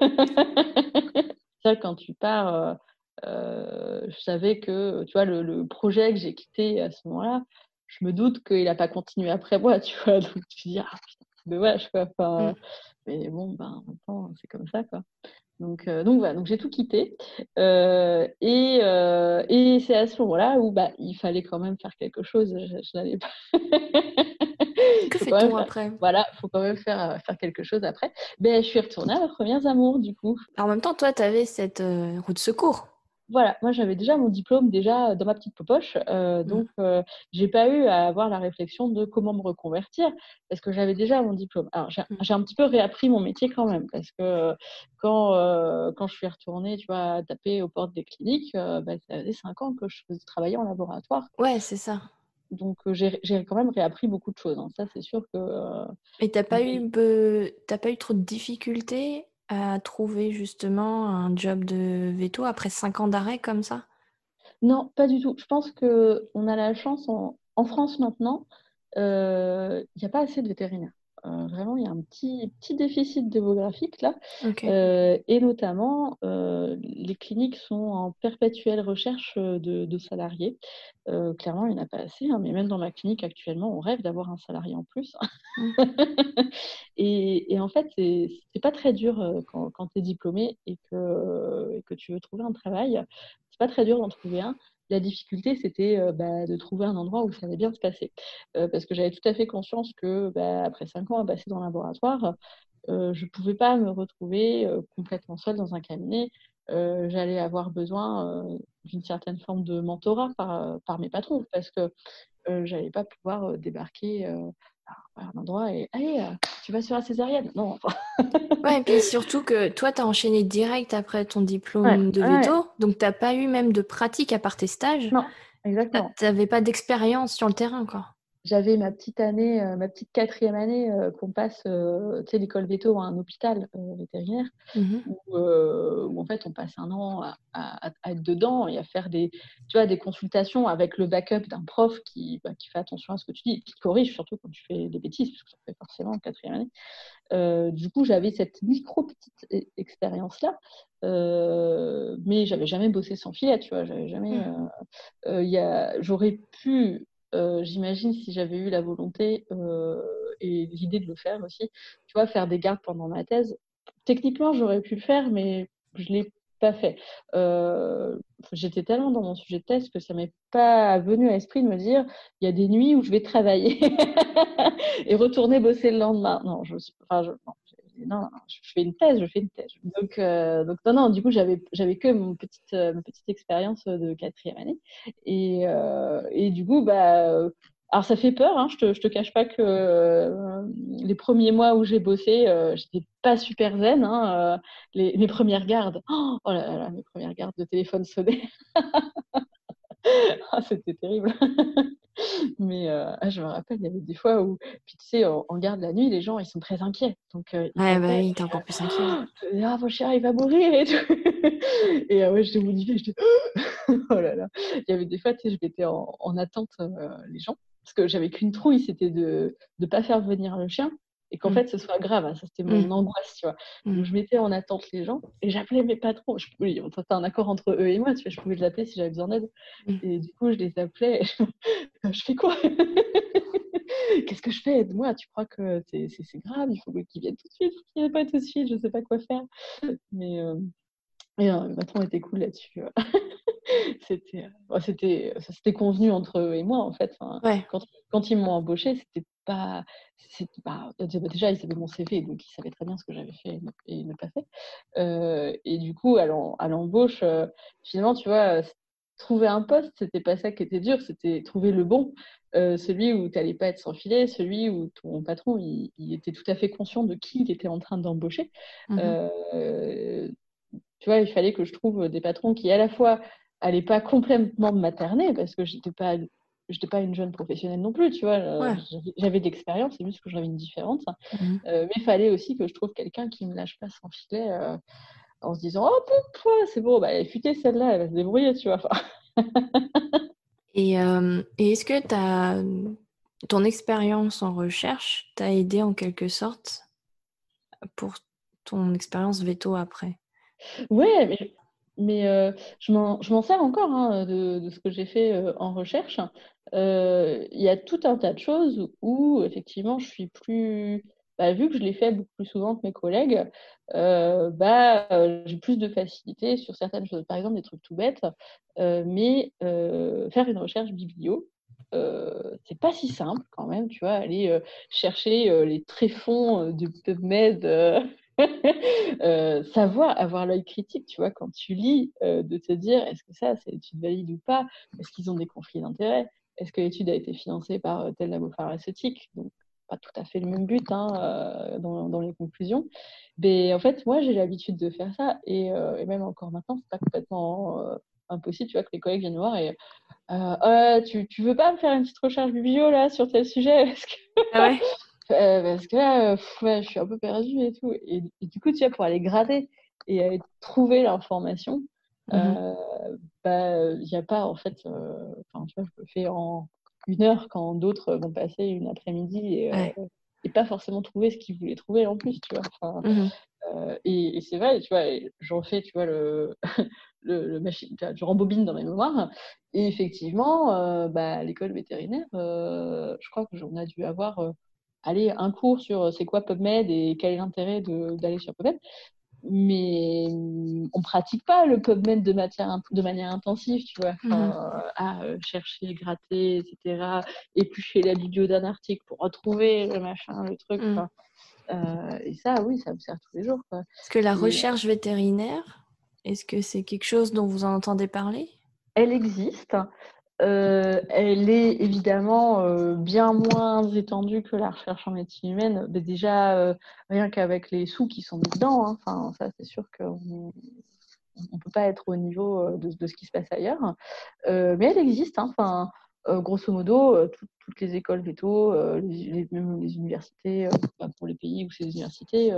<laughs> c'est quand tu pars euh, euh, je savais que, tu vois, le, projet que j'ai quitté à ce moment-là, je me doute qu'il n'a pas continué après moi, <laughs> tu vois. Donc tu dis, ah putain, c'est dommage, quoi. Enfin, mm. Mais bon, ben, en c'est comme ça, quoi. Donc, euh, donc voilà, donc j'ai tout quitté. Euh, et, et c'est à ce moment-là où bah, il fallait quand même faire quelque chose. Je, n'allais pas. <laughs> que fait-on après? Voilà, il faut quand même faire, faire quelque chose après. Ben, je suis retournée à mes premiers amours, du coup. en même temps, toi, tu avais cette route de secours voilà, moi j'avais déjà mon diplôme déjà dans ma petite poche, euh, mmh. donc euh, j'ai pas eu à avoir la réflexion de comment me reconvertir parce que j'avais déjà mon diplôme. Alors j'ai mmh. un petit peu réappris mon métier quand même parce que quand euh, quand je suis retournée, tu vois, taper aux portes des cliniques, bah, ça faisait cinq ans que je faisais travailler en laboratoire. Ouais, c'est ça. Donc j'ai quand même réappris beaucoup de choses. Hein. Ça c'est sûr que. Et t'as pas eu t'as pas eu trop de difficultés à trouver justement un job de veto après cinq ans d'arrêt comme ça? Non, pas du tout. Je pense qu'on a la chance en, France maintenant, euh, il n'y a pas assez de vétérinaires. Euh, vraiment, il y a un petit, petit déficit démographique là. Euh, et notamment, euh, les cliniques sont en perpétuelle recherche de, salariés. clairement, il n'y en a pas assez, hein, mais même dans ma clinique actuellement, on rêve d'avoir un salarié en plus. <laughs> Mmh. et, en fait, c'est pas très dur quand, quand tu es diplômé et que, et que tu veux trouver un travail. C'est pas très dur d'en trouver un. La difficulté, c'était euh, bah, de trouver un endroit où ça allait bien se passer. Euh, parce que j'avais tout à fait conscience que, bah, après cinq ans à passer dans le laboratoire, euh, je ne pouvais pas me retrouver complètement seule dans un cabinet. J'allais avoir besoin d'une certaine forme de mentorat par, par mes patrons parce que je n'allais pas pouvoir débarquer à un endroit et allez, euh, tu vas sur la césarienne. Non. <laughs> ouais, et puis surtout que toi, tu as enchaîné direct après ton diplôme de veto, donc tu n'as pas eu même de pratique à part tes stages. Non, exactement. Tu n'avais pas d'expérience sur le terrain, quoi j'avais ma petite année, euh, ma petite quatrième année euh, qu'on passe, euh, tu sais, l'école veto à un hôpital vétérinaire, mmh où, en fait on passe un an à, être dedans et à faire des, tu vois, des consultations avec le backup d'un prof qui, bah, qui fait attention à ce que tu dis, qui corrige surtout quand tu fais des bêtises, parce que ça fait forcément en quatrième année. du coup, j'avais cette micro petite e, expérience là, mais j'avais jamais bossé sans filet, tu vois, j'avais jamais. Mmh. j'aurais pu euh, j'imagine si j'avais eu la volonté euh, et l'idée de le faire aussi, tu vois, faire des gardes pendant ma thèse. Techniquement, j'aurais pu le faire, mais je l'ai pas fait. Euh, j'étais tellement dans mon sujet de thèse que ça m'est pas venu à l'esprit de me dire il y a des nuits où je vais travailler <laughs> et retourner bosser le lendemain. Non, je, enfin, non, je fais une thèse, je fais une thèse. Donc, euh, non, non, du coup, j'avais, que mon petite, euh, ma petite expérience de quatrième année. Et, euh, et du coup, bah, alors ça fait peur, hein, je te, te cache pas que les premiers mois où j'ai bossé, j'étais pas super zen. Hein, les, mes premières gardes, oh, oh là là, mes premières gardes de téléphone sonnaient. <laughs> ah, c'était terrible. <laughs> Mais euh, ah, je me rappelle, il y avait des fois où, puis tu sais, on, garde la nuit, les gens, ils sont très inquiets. Donc, euh, ouais, bah oui, t'es encore plus inquiet. <gasps> ah, mon chien, il va mourir et tout. <laughs> et euh, ouais, je te je dis, oh là là. Il y avait des fois, tu sais, je mettais en, en attente les gens parce que j'avais qu'une trouille, c'était de ne pas faire venir le chien et qu'en mmh. fait ce soit grave. Hein, ça, c'était mon mmh. angoisse, tu vois. Donc, mmh. je mettais en attente les gens et j'appelais mes patrons. Je, oui, c'était un accord entre eux et moi, tu vois, je pouvais les appeler si j'avais besoin d'aide. Et du coup, je les appelais. <laughs> je, fais quoi? <laughs> Qu'est-ce que je fais? Aide-moi, tu crois que c'est, grave? Il faut qu'ils viennent tout de suite, il n'y pas tout de suite, je sais pas quoi faire. Mais euh... et, euh, patron était cool là-dessus. <laughs> <laughs> c'était, c'était, ça s'était convenu entre eux et moi, en fait. quand, quand, ils m'ont embauché, c'était pas, c'était pas. Déjà, ils savaient mon CV, donc ils savaient très bien ce que j'avais fait et ne, pas fait. Euh, et du coup, à l'embauche, euh, finalement, tu vois, trouver un poste, c'était pas ça qui était dur, c'était trouver le bon. Euh, celui où tu n'allais pas être sans filet, celui où ton patron il, était tout à fait conscient de qui il était en train d'embaucher. Mmh tu vois, il fallait que je trouve des patrons qui à la fois n'allait pas complètement me materner parce que j'étais pas j'étais pas une jeune professionnelle non plus, tu vois. Euh, j'avais d'expérience, c'est juste que j'avais une différence. Mhm. Euh, mais il fallait aussi que je trouve quelqu'un qui me lâche pas sans filet euh, en se disant Oh, c'est bon, bah, futé celle-là, elle va se débrouiller, tu vois. <laughs> et, et est-ce que as... ton expérience en recherche t'a aidé en quelque sorte pour ton expérience veto après? Ouais, mais mais euh, je m'en sers encore hein, de, ce que j'ai fait euh, en recherche. Euh, il y a tout un tas de choses où, effectivement, je suis plus. Bah, vu que je l'ai fait beaucoup plus souvent que mes collègues, bah, j'ai plus de facilité sur certaines choses. Par exemple, des trucs tout bêtes, mais faire une recherche biblio, c'est pas si simple quand même, tu vois, aller chercher les tréfonds de PubMed <laughs> Euh, savoir avoir l'œil critique, tu vois, quand tu lis, euh, de te dire est-ce que ça, c'est étude valide ou pas? Est-ce qu'ils ont des conflits d'intérêts? Est-ce que l'étude a été financée par euh, tel labo pharmaceutique? Donc, pas tout à fait le même but hein, dans, les conclusions. Mais en fait, moi, j'ai l'habitude de faire ça. Et, même encore maintenant, c'est pas complètement impossible, tu vois, que les collègues viennent voir et tu, tu veux pas me faire une petite recherche biblio là sur tel sujet ah ouais euh, parce que là, euh, je suis un peu perdue et tout. Et, du coup, tu vois, pour aller gratter et trouver l'information, euh, bah, il n'y a pas, en fait, enfin, tu vois, je le fais en une heure quand d'autres vont passer une après-midi et, et, pas forcément trouver ce qu'ils voulaient trouver en plus, tu vois. Mmh et, c'est vrai, tu vois, j'en fais, tu vois, le, <laughs> le, machine, je rembobine dans mes mémoires. Et effectivement, bah, l'école vétérinaire, je crois que j'en ai dû avoir aller un cours sur euh, c'est quoi PubMed et quel est l'intérêt d'aller sur PubMed. Mais mm, on pratique pas le PubMed de, matière, de manière intensive, tu vois, mmh à euh, chercher, gratter, etc. Éplucher la biblio d'un article pour retrouver le machin, le truc. Mmh. Euh, et ça, oui, ça me sert tous les jours. Est-ce que la recherche vétérinaire, est-ce que c'est quelque chose dont vous en entendez parler? Elle existe. Euh, elle est évidemment euh, bien moins étendue que la recherche en médecine humaine. Mais déjà, euh, rien qu'avec les sous qui sont dedans, hein, enfin, ça c'est sûr qu'on ne peut pas être au niveau de, ce qui se passe ailleurs. mais elle existe. Hein, enfin, grosso modo, toutes les écoles véto, les, même les universités, pour les pays où ces universités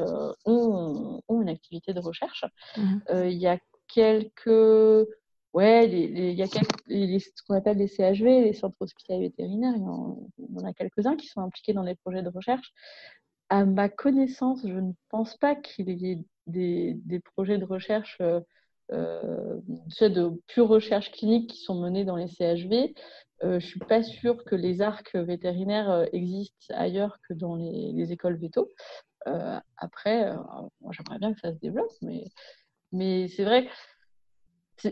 ont, ont, une activité de recherche. Mmh. Il y a quelques Ouais, il y a ce qu'on appelle les CHV, les centres hospitaliers vétérinaires, il y, en, a quelques-uns qui sont impliqués dans les projets de recherche. À ma connaissance, je ne pense pas qu'il y ait des, projets de recherche, euh, euh de pure recherche clinique qui sont menés dans les CHV. Euh, je ne suis pas sûre que les arcs vétérinaires existent ailleurs que dans les, écoles véto. après, j'aimerais bien que ça se développe, mais, c'est vrai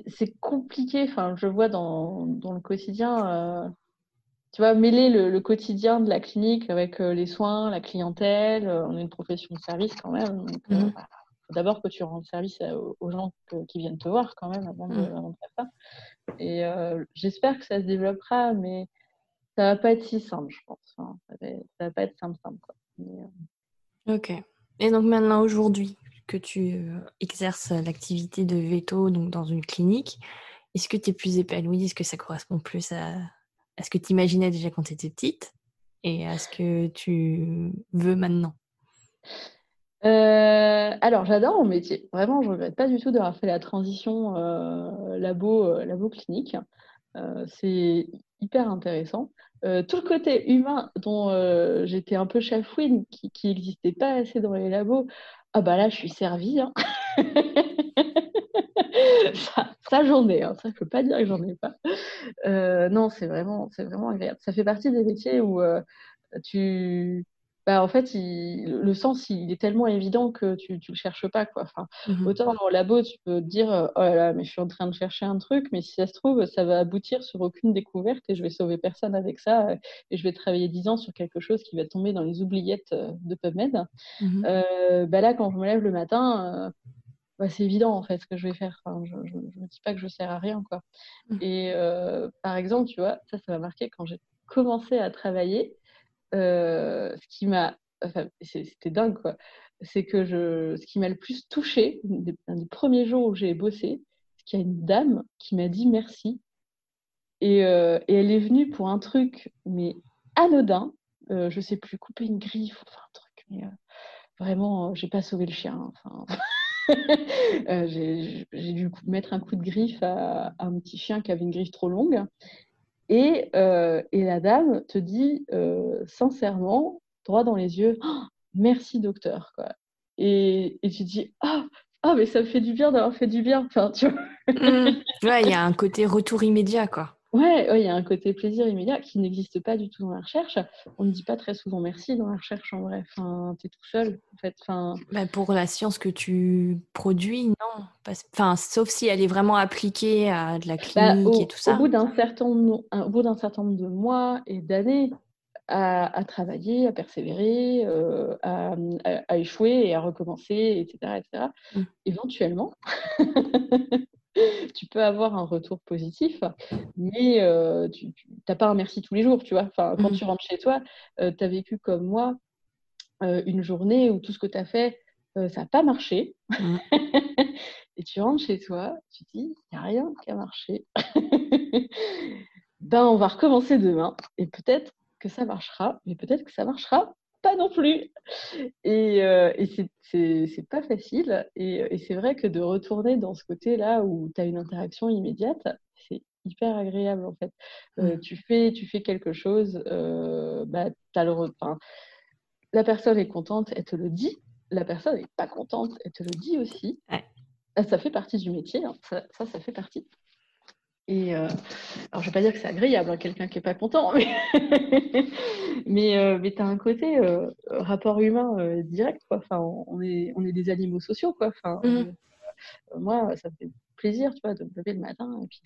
c'est compliqué. Enfin, je vois dans, dans le quotidien, euh, tu vois, mêler le, quotidien de la clinique avec euh, les soins, la clientèle. Euh, on est une profession de service quand même. Donc, mmh. bah, d'abord que tu rends service aux gens qui viennent te voir quand même avant de, mmh. faire ça. Et j'espère que ça se développera, mais ça va pas être si simple, je pense. ça, va, va, pas être simple, simple. Quoi. Ok. Et donc maintenant, aujourd'hui, que tu euh, exerces l'activité de veto donc dans une clinique, est-ce que tu es plus épanoui Est-ce que ça correspond plus à, ce que tu imaginais déjà quand tu étais petite? Et à ce que tu veux maintenant? Euh, alors, j'adore mon métier. Vraiment, je ne regrette pas du tout d'avoir fait la transition euh, labo, labo clinique. c'est hyper intéressant. tout le côté humain dont j'étais un peu chafouine, qui n'existait pas assez dans les labos, ah bah là, je suis servie. Hein. <laughs> ça, j'en ai, hein. ça, je peux pas dire que j'en ai pas. non, c'est vraiment, c'est vraiment agréable. Ça fait partie des métiers où tu bah, en fait, le sens, il est tellement évident que tu ne le cherches pas. Quoi. Enfin, mmh Autant dans le labo, tu peux te dire euh, Oh là là, mais je suis en train de chercher un truc, mais si ça se trouve, ça va aboutir sur aucune découverte et je vais sauver personne avec ça. Et je vais travailler dix ans sur quelque chose qui va tomber dans les oubliettes euh, de PubMed. Mmh euh, bah là, quand je me lève le matin, bah, c'est évident en fait ce que je vais faire. Enfin, je ne me dis pas que je ne sers à rien. Quoi. Mmh. Et par exemple, tu vois, ça, ça m'a marqué quand j'ai commencé à travailler. Euh, ce qui m'a. Enfin, c'était dingue, quoi. C'est que je, ce qui m'a le plus touché, un des premiers jours où j'ai bossé, c'est qu'il y a une dame qui m'a dit merci. Et, euh, elle est venue pour un truc, mais anodin. Euh, je sais plus, couper une griffe, enfin un truc, mais vraiment, j'ai pas sauvé le chien. Enfin. <laughs> j'ai dû mettre un coup de griffe à, un petit chien qui avait une griffe trop longue. Et, euh, et la dame te dit euh, sincèrement, droit dans les yeux, «Oh, merci docteur. Quoi. Et, et tu dis, ah, oh, mais ça me fait du bien d'avoir fait du bien. Enfin, tu vois. Mmh. Ouais, il y a un côté retour immédiat, quoi. Ouais, il y a un côté plaisir immédiat qui n'existe pas du tout dans la recherche. On ne dit pas très souvent merci dans la recherche en vrai. Enfin, tu es tout seul, en fait. Enfin... Bah, pour la science que tu produis, non. Enfin, sauf si elle est vraiment appliquée à de la bah, clinique et tout ça. Au bout d'un certain, au bout d'un certain nombre de mois et d'années, à, travailler, à persévérer, euh, à, échouer et à recommencer, etc. etc. Mmh. Éventuellement, <laughs> <laughs> tu peux avoir un retour positif, mais euh, tu n'as pas un merci tous les jours, tu vois. Enfin, quand mmh. tu rentres chez toi, euh, tu as vécu comme moi euh, une journée où tout ce que tu as fait, ça n'a pas marché. Mmh. <laughs> et tu rentres chez toi, tu te dis, il n'y a rien qui a marché. <laughs> ben, on va recommencer demain, et peut-être que ça marchera, mais peut-être que ça marchera pas non plus. Et, euh, et c'est pas facile. Et, c'est vrai que de retourner dans ce côté-là où tu as une interaction immédiate, c'est hyper agréable en fait. Euh, tu, fais, tu fais quelque chose, euh, bah, as le, la personne est contente, elle te le dit. La personne n'est pas contente, elle te le dit aussi. Ça fait partie du métier, hein. ça, ça, ça fait partie. Et euh, alors, je ne vais pas dire que c'est agréable, hein, quelqu'un qui n'est pas content, <laughs> mais, mais, euh, mais tu as un côté euh, rapport humain direct. Quoi. Enfin, on, est, on est des animaux sociaux. Quoi. Enfin, mmh moi, ça me fait plaisir tu vois, de me lever le matin et puis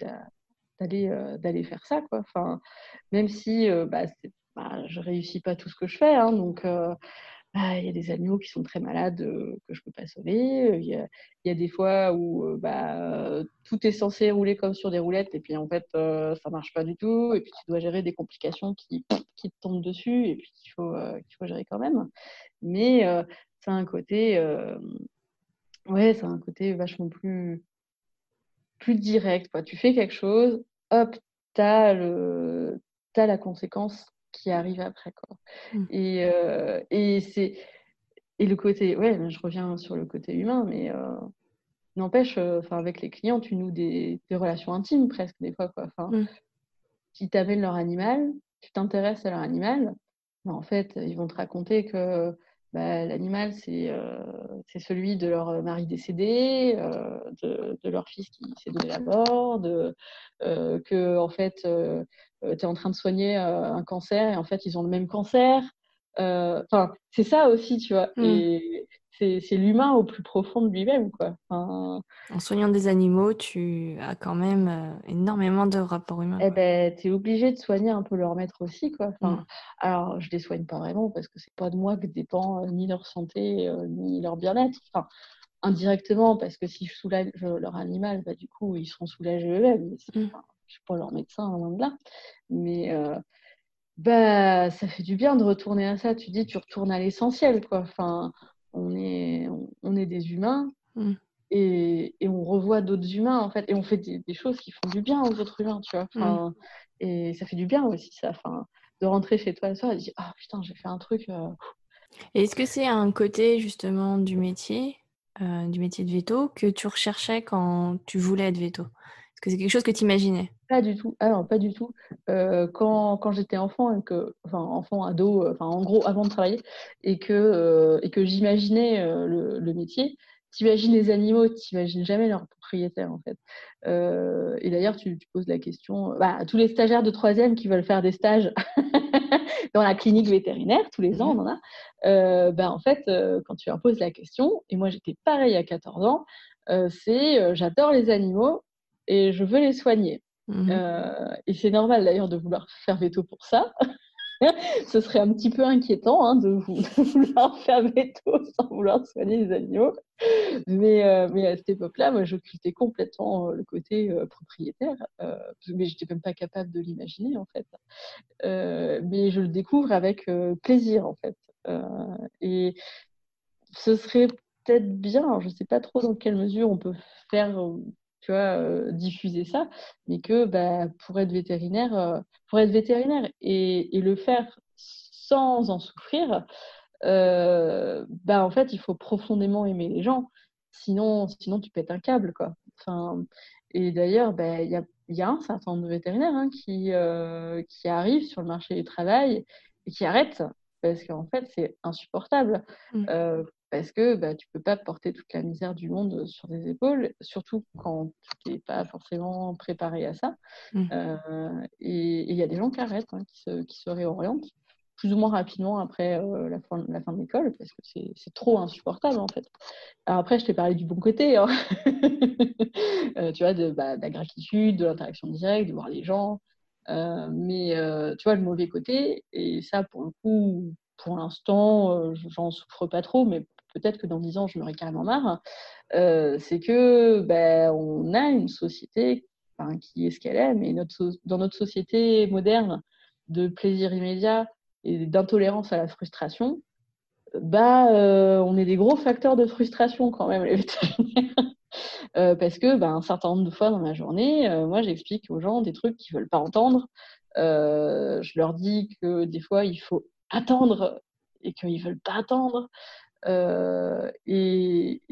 d'aller, d'aller faire ça. Quoi. Enfin, même si bah, bah, je ne réussis pas tout ce que je fais. Hein, donc, il y a des animaux qui sont très malades euh, que je peux pas sauver. Il y, a, a, des fois où euh, bah, tout est censé rouler comme sur des roulettes et puis en fait euh, ça marche pas du tout. Et puis tu dois gérer des complications qui, qui te tombent dessus et puis qu'il faut, qu'il faut gérer quand même. Mais c'est un côté, ouais, c'est un côté vachement plus, plus direct. Quoi. Tu fais quelque chose, hop, tu as, as la conséquence qui arrive après. Quoi. Mmh. Et, euh, et c'est et le côté, ouais, je reviens sur le côté humain, mais euh, n'empêche, euh, enfin avec les clients, tu noues des, des, relations intimes presque des fois. Quoi. Enfin, mmh. Qui t'amènent leur animal, tu t'intéresses à leur animal, mais en fait, ils vont te raconter que bah, l'animal, c'est euh, celui de leur mari décédé, euh, de, de, leur fils qui s'est donné la mort, de, euh, que en fait, euh, tu es en train de soigner un cancer et en fait, ils ont le même cancer. Enfin, c'est ça aussi, tu vois. Mmh. Et c'est l'humain au plus profond de lui-même. quoi. En soignant des animaux, tu as quand même euh, énormément de rapports humains. Eh ben, tu es obligé de soigner un peu leur maître aussi. Quoi. Enfin, mm. Alors, je les soigne pas vraiment parce que c'est pas de moi que dépend euh, ni leur santé, euh, ni leur bien-être. Enfin, indirectement, parce que si je soulage leur animal, bah, du coup, ils seront soulagés eux-mêmes. Mm. je ne suis pas leur médecin, loin de là. Mais bah, ça fait du bien de retourner à ça. Tu dis, tu retournes à l'essentiel. quoi. Enfin, on est, on, est des humains mm. et, et, on revoit d'autres humains en fait et on fait des, choses qui font du bien aux autres humains, tu vois. Mm. Et ça fait du bien aussi ça, enfin, de rentrer chez toi le soir et de dire ah putain j'ai fait un truc. Euh, est-ce que c'est un côté justement du métier, euh, du métier de veto que tu recherchais quand tu voulais être veto? Que c'est quelque chose que tu imaginais? Pas du tout. Ah non, pas du tout. Euh, quand, quand j'étais enfant, et que, enfin enfant, ado, enfin en gros avant de travailler, et que, euh, et que j'imaginais euh, le, le, métier, t'imagines les animaux, t'imagines jamais leur propriétaire en fait. et d'ailleurs, tu, tu, poses la question bah, à tous les stagiaires de troisième qui veulent faire des stages <laughs> dans la clinique vétérinaire, tous les ans on en a. bah, en fait, quand tu leur poses la question, et moi j'étais pareil à 14 ans, c'est j'adore les animaux et je veux les soigner. Mmh euh, et c'est normal d'ailleurs de vouloir faire veto pour ça. <laughs> Ce serait un petit peu inquiétant hein, <laughs> de, vouloir faire veto sans vouloir soigner les animaux. Mais, euh, mais à cette époque-là, moi, je complètement euh, le côté propriétaire. mais je n'étais même pas capable de l'imaginer, en fait. mais je le découvre avec plaisir, en fait. et ce serait peut-être bien, je ne sais pas trop dans quelle mesure on peut faire tu vois, euh, diffuser ça, mais que bah, pour être vétérinaire, euh, pour être vétérinaire et, et, le faire sans en souffrir, euh, bah, en fait, il faut profondément aimer les gens. Sinon, sinon tu pètes un câble, quoi. Enfin, et d'ailleurs, bah, il y, a, y, a, un certain nombre de vétérinaires hein, qui, qui arrivent sur le marché du travail et qui arrêtent parce qu'en fait, c'est insupportable. Mmh parce que bah, tu peux pas porter toute la misère du monde sur des épaules, surtout quand tu n'es pas forcément préparé à ça. Mmh. Euh, et il y a des gens qui arrêtent, hein, qui, se, qui, se, réorientent plus ou moins rapidement après euh, la, fin, la fin de l'école, parce que c'est trop insupportable en fait. Alors après, je t'ai parlé du bon côté, hein. <laughs> euh, tu vois, de, bah, de, la gratitude, de l'interaction directe, de voir les gens. mais tu vois, le mauvais côté, et ça pour le coup, pour l'instant, j'en souffre pas trop, mais peut-être que dans dix ans, je m'aurais carrément marre, euh, c'est que ben, on a une société qui est ce qu'elle est, mais dans notre société moderne de plaisir immédiat et d'intolérance à la frustration, bah, euh, on est des gros facteurs de frustration quand même, les <laughs> vétérinaires. Euh, parce que bah, un certain nombre de fois dans ma journée, moi j'explique aux gens des trucs qu'ils veulent pas entendre. je leur dis que des fois il faut attendre et qu'ils veulent pas attendre. Euh, et,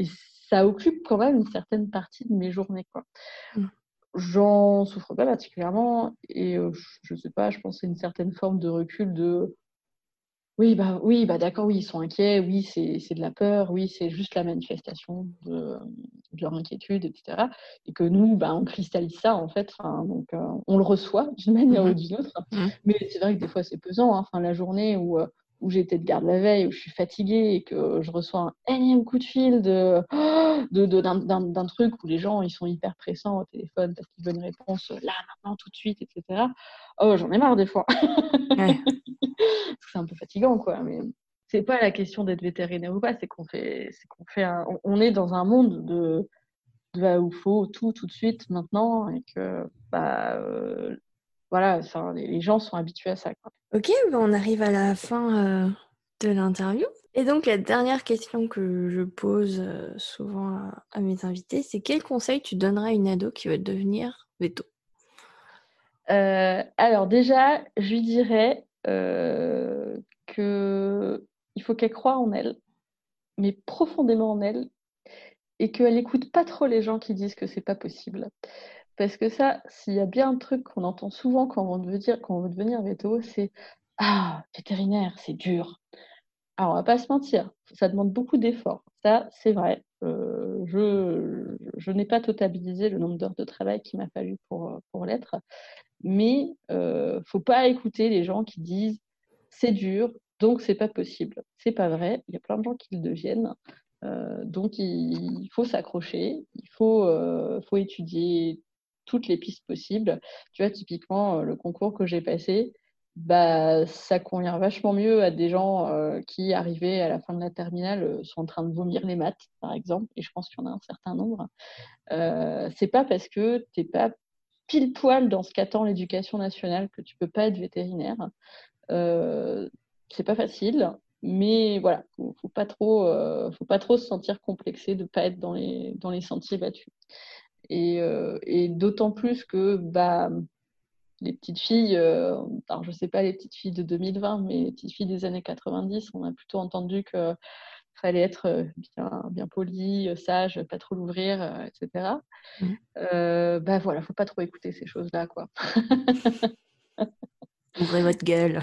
ça occupe quand même une certaine partie de mes journées. Quoi. Mmh. J'en souffre pas particulièrement et euh, je sais pas, je pense c'est une certaine forme de recul de oui, bah, oui, bah d'accord, oui, ils sont inquiets, oui, c'est de la peur, oui, c'est juste la manifestation de, de, leur inquiétude, etc. Et que nous, bah, on cristallise ça, en fait, donc euh, on le reçoit d'une manière mmh ou d'une autre. Mmh. Mais c'est vrai que des fois, c'est pesant. Hein. Enfin, la journée où, où j'étais de garde la veille, où je suis fatiguée et que je reçois un énième coup de fil de, <gasps> de, d'un, truc où les gens ils sont hyper pressants au téléphone parce qu'ils veulent une réponse là, maintenant, tout de suite, etc. Oh, j'en ai marre des fois. <laughs> c'est un peu fatigant, quoi. Mais c'est pas la question d'être vétérinaire ou pas, c'est qu'on fait, c'est qu'on fait on, est dans un monde de, de où il faut tout, tout de suite, maintenant, et que bah, euh, voilà, les gens sont habitués à ça. Ok, ben, on arrive à la fin euh, de l'interview. Et donc la dernière question que je pose euh, souvent à, mes invités, c'est quel conseil tu donnerais à une ado qui veut devenir veto? Euh, Alors déjà, je lui dirais que il faut qu'elle croie en elle, mais profondément en elle, et qu'elle n'écoute pas trop les gens qui disent que c'est pas possible. Parce que ça, s'il y a bien un truc qu'on entend souvent quand on veut, dire, devenir veto, c'est Ah, vétérinaire, c'est dur. Alors, on va pas se mentir, ça demande beaucoup d'efforts. Ça, c'est vrai. Euh, je, n'ai pas totalisé le nombre d'heures de travail qu'il m'a fallu pour, pour l'être. Mais euh, faut pas écouter les gens qui disent c'est dur, donc c'est pas possible. C'est pas vrai. Il y a plein de gens qui le deviennent. Euh, donc il, faut s'accrocher, il euh, faut étudier toutes les pistes possibles. Tu vois, typiquement, euh, le concours que j'ai passé, bah, ça convient vachement mieux à des gens euh, qui, arrivés à la fin de la terminale, euh, sont en train de vomir les maths, par exemple, et je pense qu'il y en a un certain nombre. Euh, c'est pas parce que tu n'es pas pile poil dans ce qu'attend l'éducation nationale que tu peux pas être vétérinaire. C'est pas facile, mais voilà, faut, faut pas trop, faut pas trop se sentir complexé de pas être dans les dans les sentiers battus. Euh, et, d'autant plus que bah, les petites filles, euh, alors je sais pas les petites filles de 2020, mais les petites filles des années 90, on a plutôt entendu que fallait être bien, bien poli, sage, pas trop l'ouvrir, etc. Mmh. bah voilà, faut pas trop écouter ces choses-là, quoi. <laughs> Ouvrez votre gueule.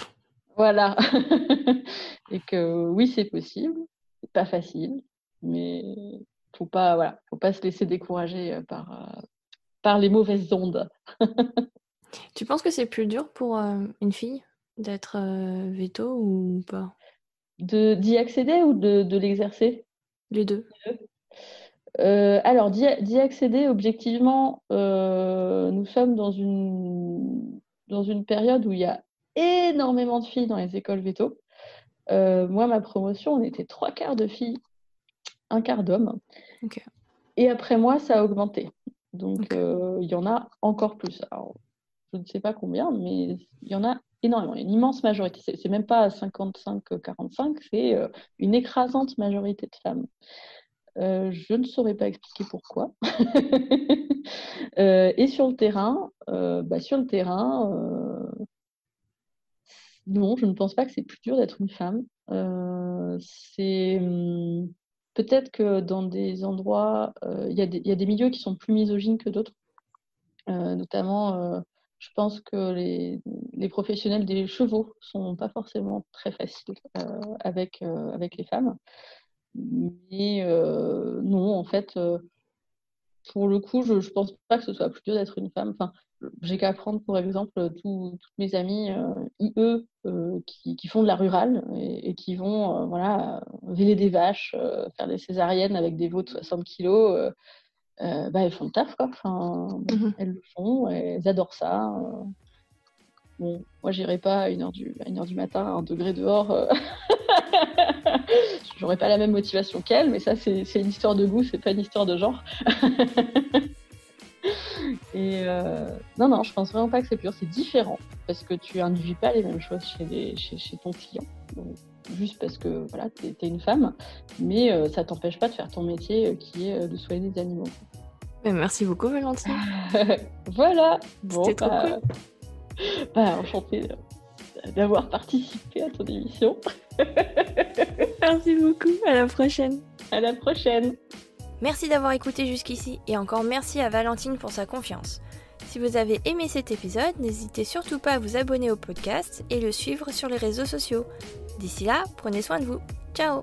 Voilà. <laughs> et que oui, c'est possible. C'est pas facile, mais faut pas, voilà, faut pas se laisser décourager par, par les mauvaises ondes. <laughs> tu penses que c'est plus dur pour une fille d'être veto ou pas? D'y accéder ou de, l'exercer? Les deux. alors, d'y accéder, objectivement, nous sommes dans une, dans une période où il y a énormément de filles dans les écoles veto. Euh, moi, ma promotion, on était trois quarts de filles, un quart d'hommes. Et après moi, ça a augmenté. Donc, euh, il y en a encore plus. je ne sais pas combien, mais il y en a énormément, une immense majorité. C'est même pas 55-45, c'est euh, une écrasante majorité de femmes. je ne saurais pas expliquer pourquoi. <laughs> et sur le terrain, bah, sur le terrain, non, je ne pense pas que c'est plus dur d'être une femme. Euh, c'est hum, peut-être que dans des endroits, euh, il y, a des milieux qui sont plus misogynes que d'autres. Euh, notamment, je pense que les, professionnels des chevaux sont pas forcément très faciles avec, avec les femmes. Mais non, en fait, pour le coup, je ne pense pas que ce soit plus dur d'être une femme. Enfin, j'ai qu'à prendre pour exemple toutes mes amies euh, IE euh, qui, font de la rurale et, qui vont euh, voilà, véler des vaches, faire des césariennes avec des veaux de 60 kilos. bah, elles font le taf, quoi. Enfin, mhm. Elles le font, elles adorent ça. Bon, moi, j'irai pas à 1h du, à du matin, à un degré dehors. <laughs> J'aurais pas la même motivation qu'elle, mais ça, c'est une histoire de goût, c'est pas une histoire de genre. <laughs> Et euh, non, non, je pense vraiment pas que c'est pur, c'est différent parce que tu induis pas les mêmes choses chez, chez, ton client. juste parce que voilà, tu es, une femme, mais euh, ça t'empêche pas de faire ton métier euh, qui est de soigner des animaux. merci beaucoup, Valentine. <laughs> voilà. C'était trop bah, cool. <laughs> Bah, enchantée d'avoir participé à ton émission. <laughs> merci beaucoup. À la prochaine. À la prochaine. Merci d'avoir écouté jusqu'ici et encore merci à Valentine pour sa confiance. Si vous avez aimé cet épisode, n'hésitez surtout pas à vous abonner au podcast et le suivre sur les réseaux sociaux. D'ici là, prenez soin de vous. Ciao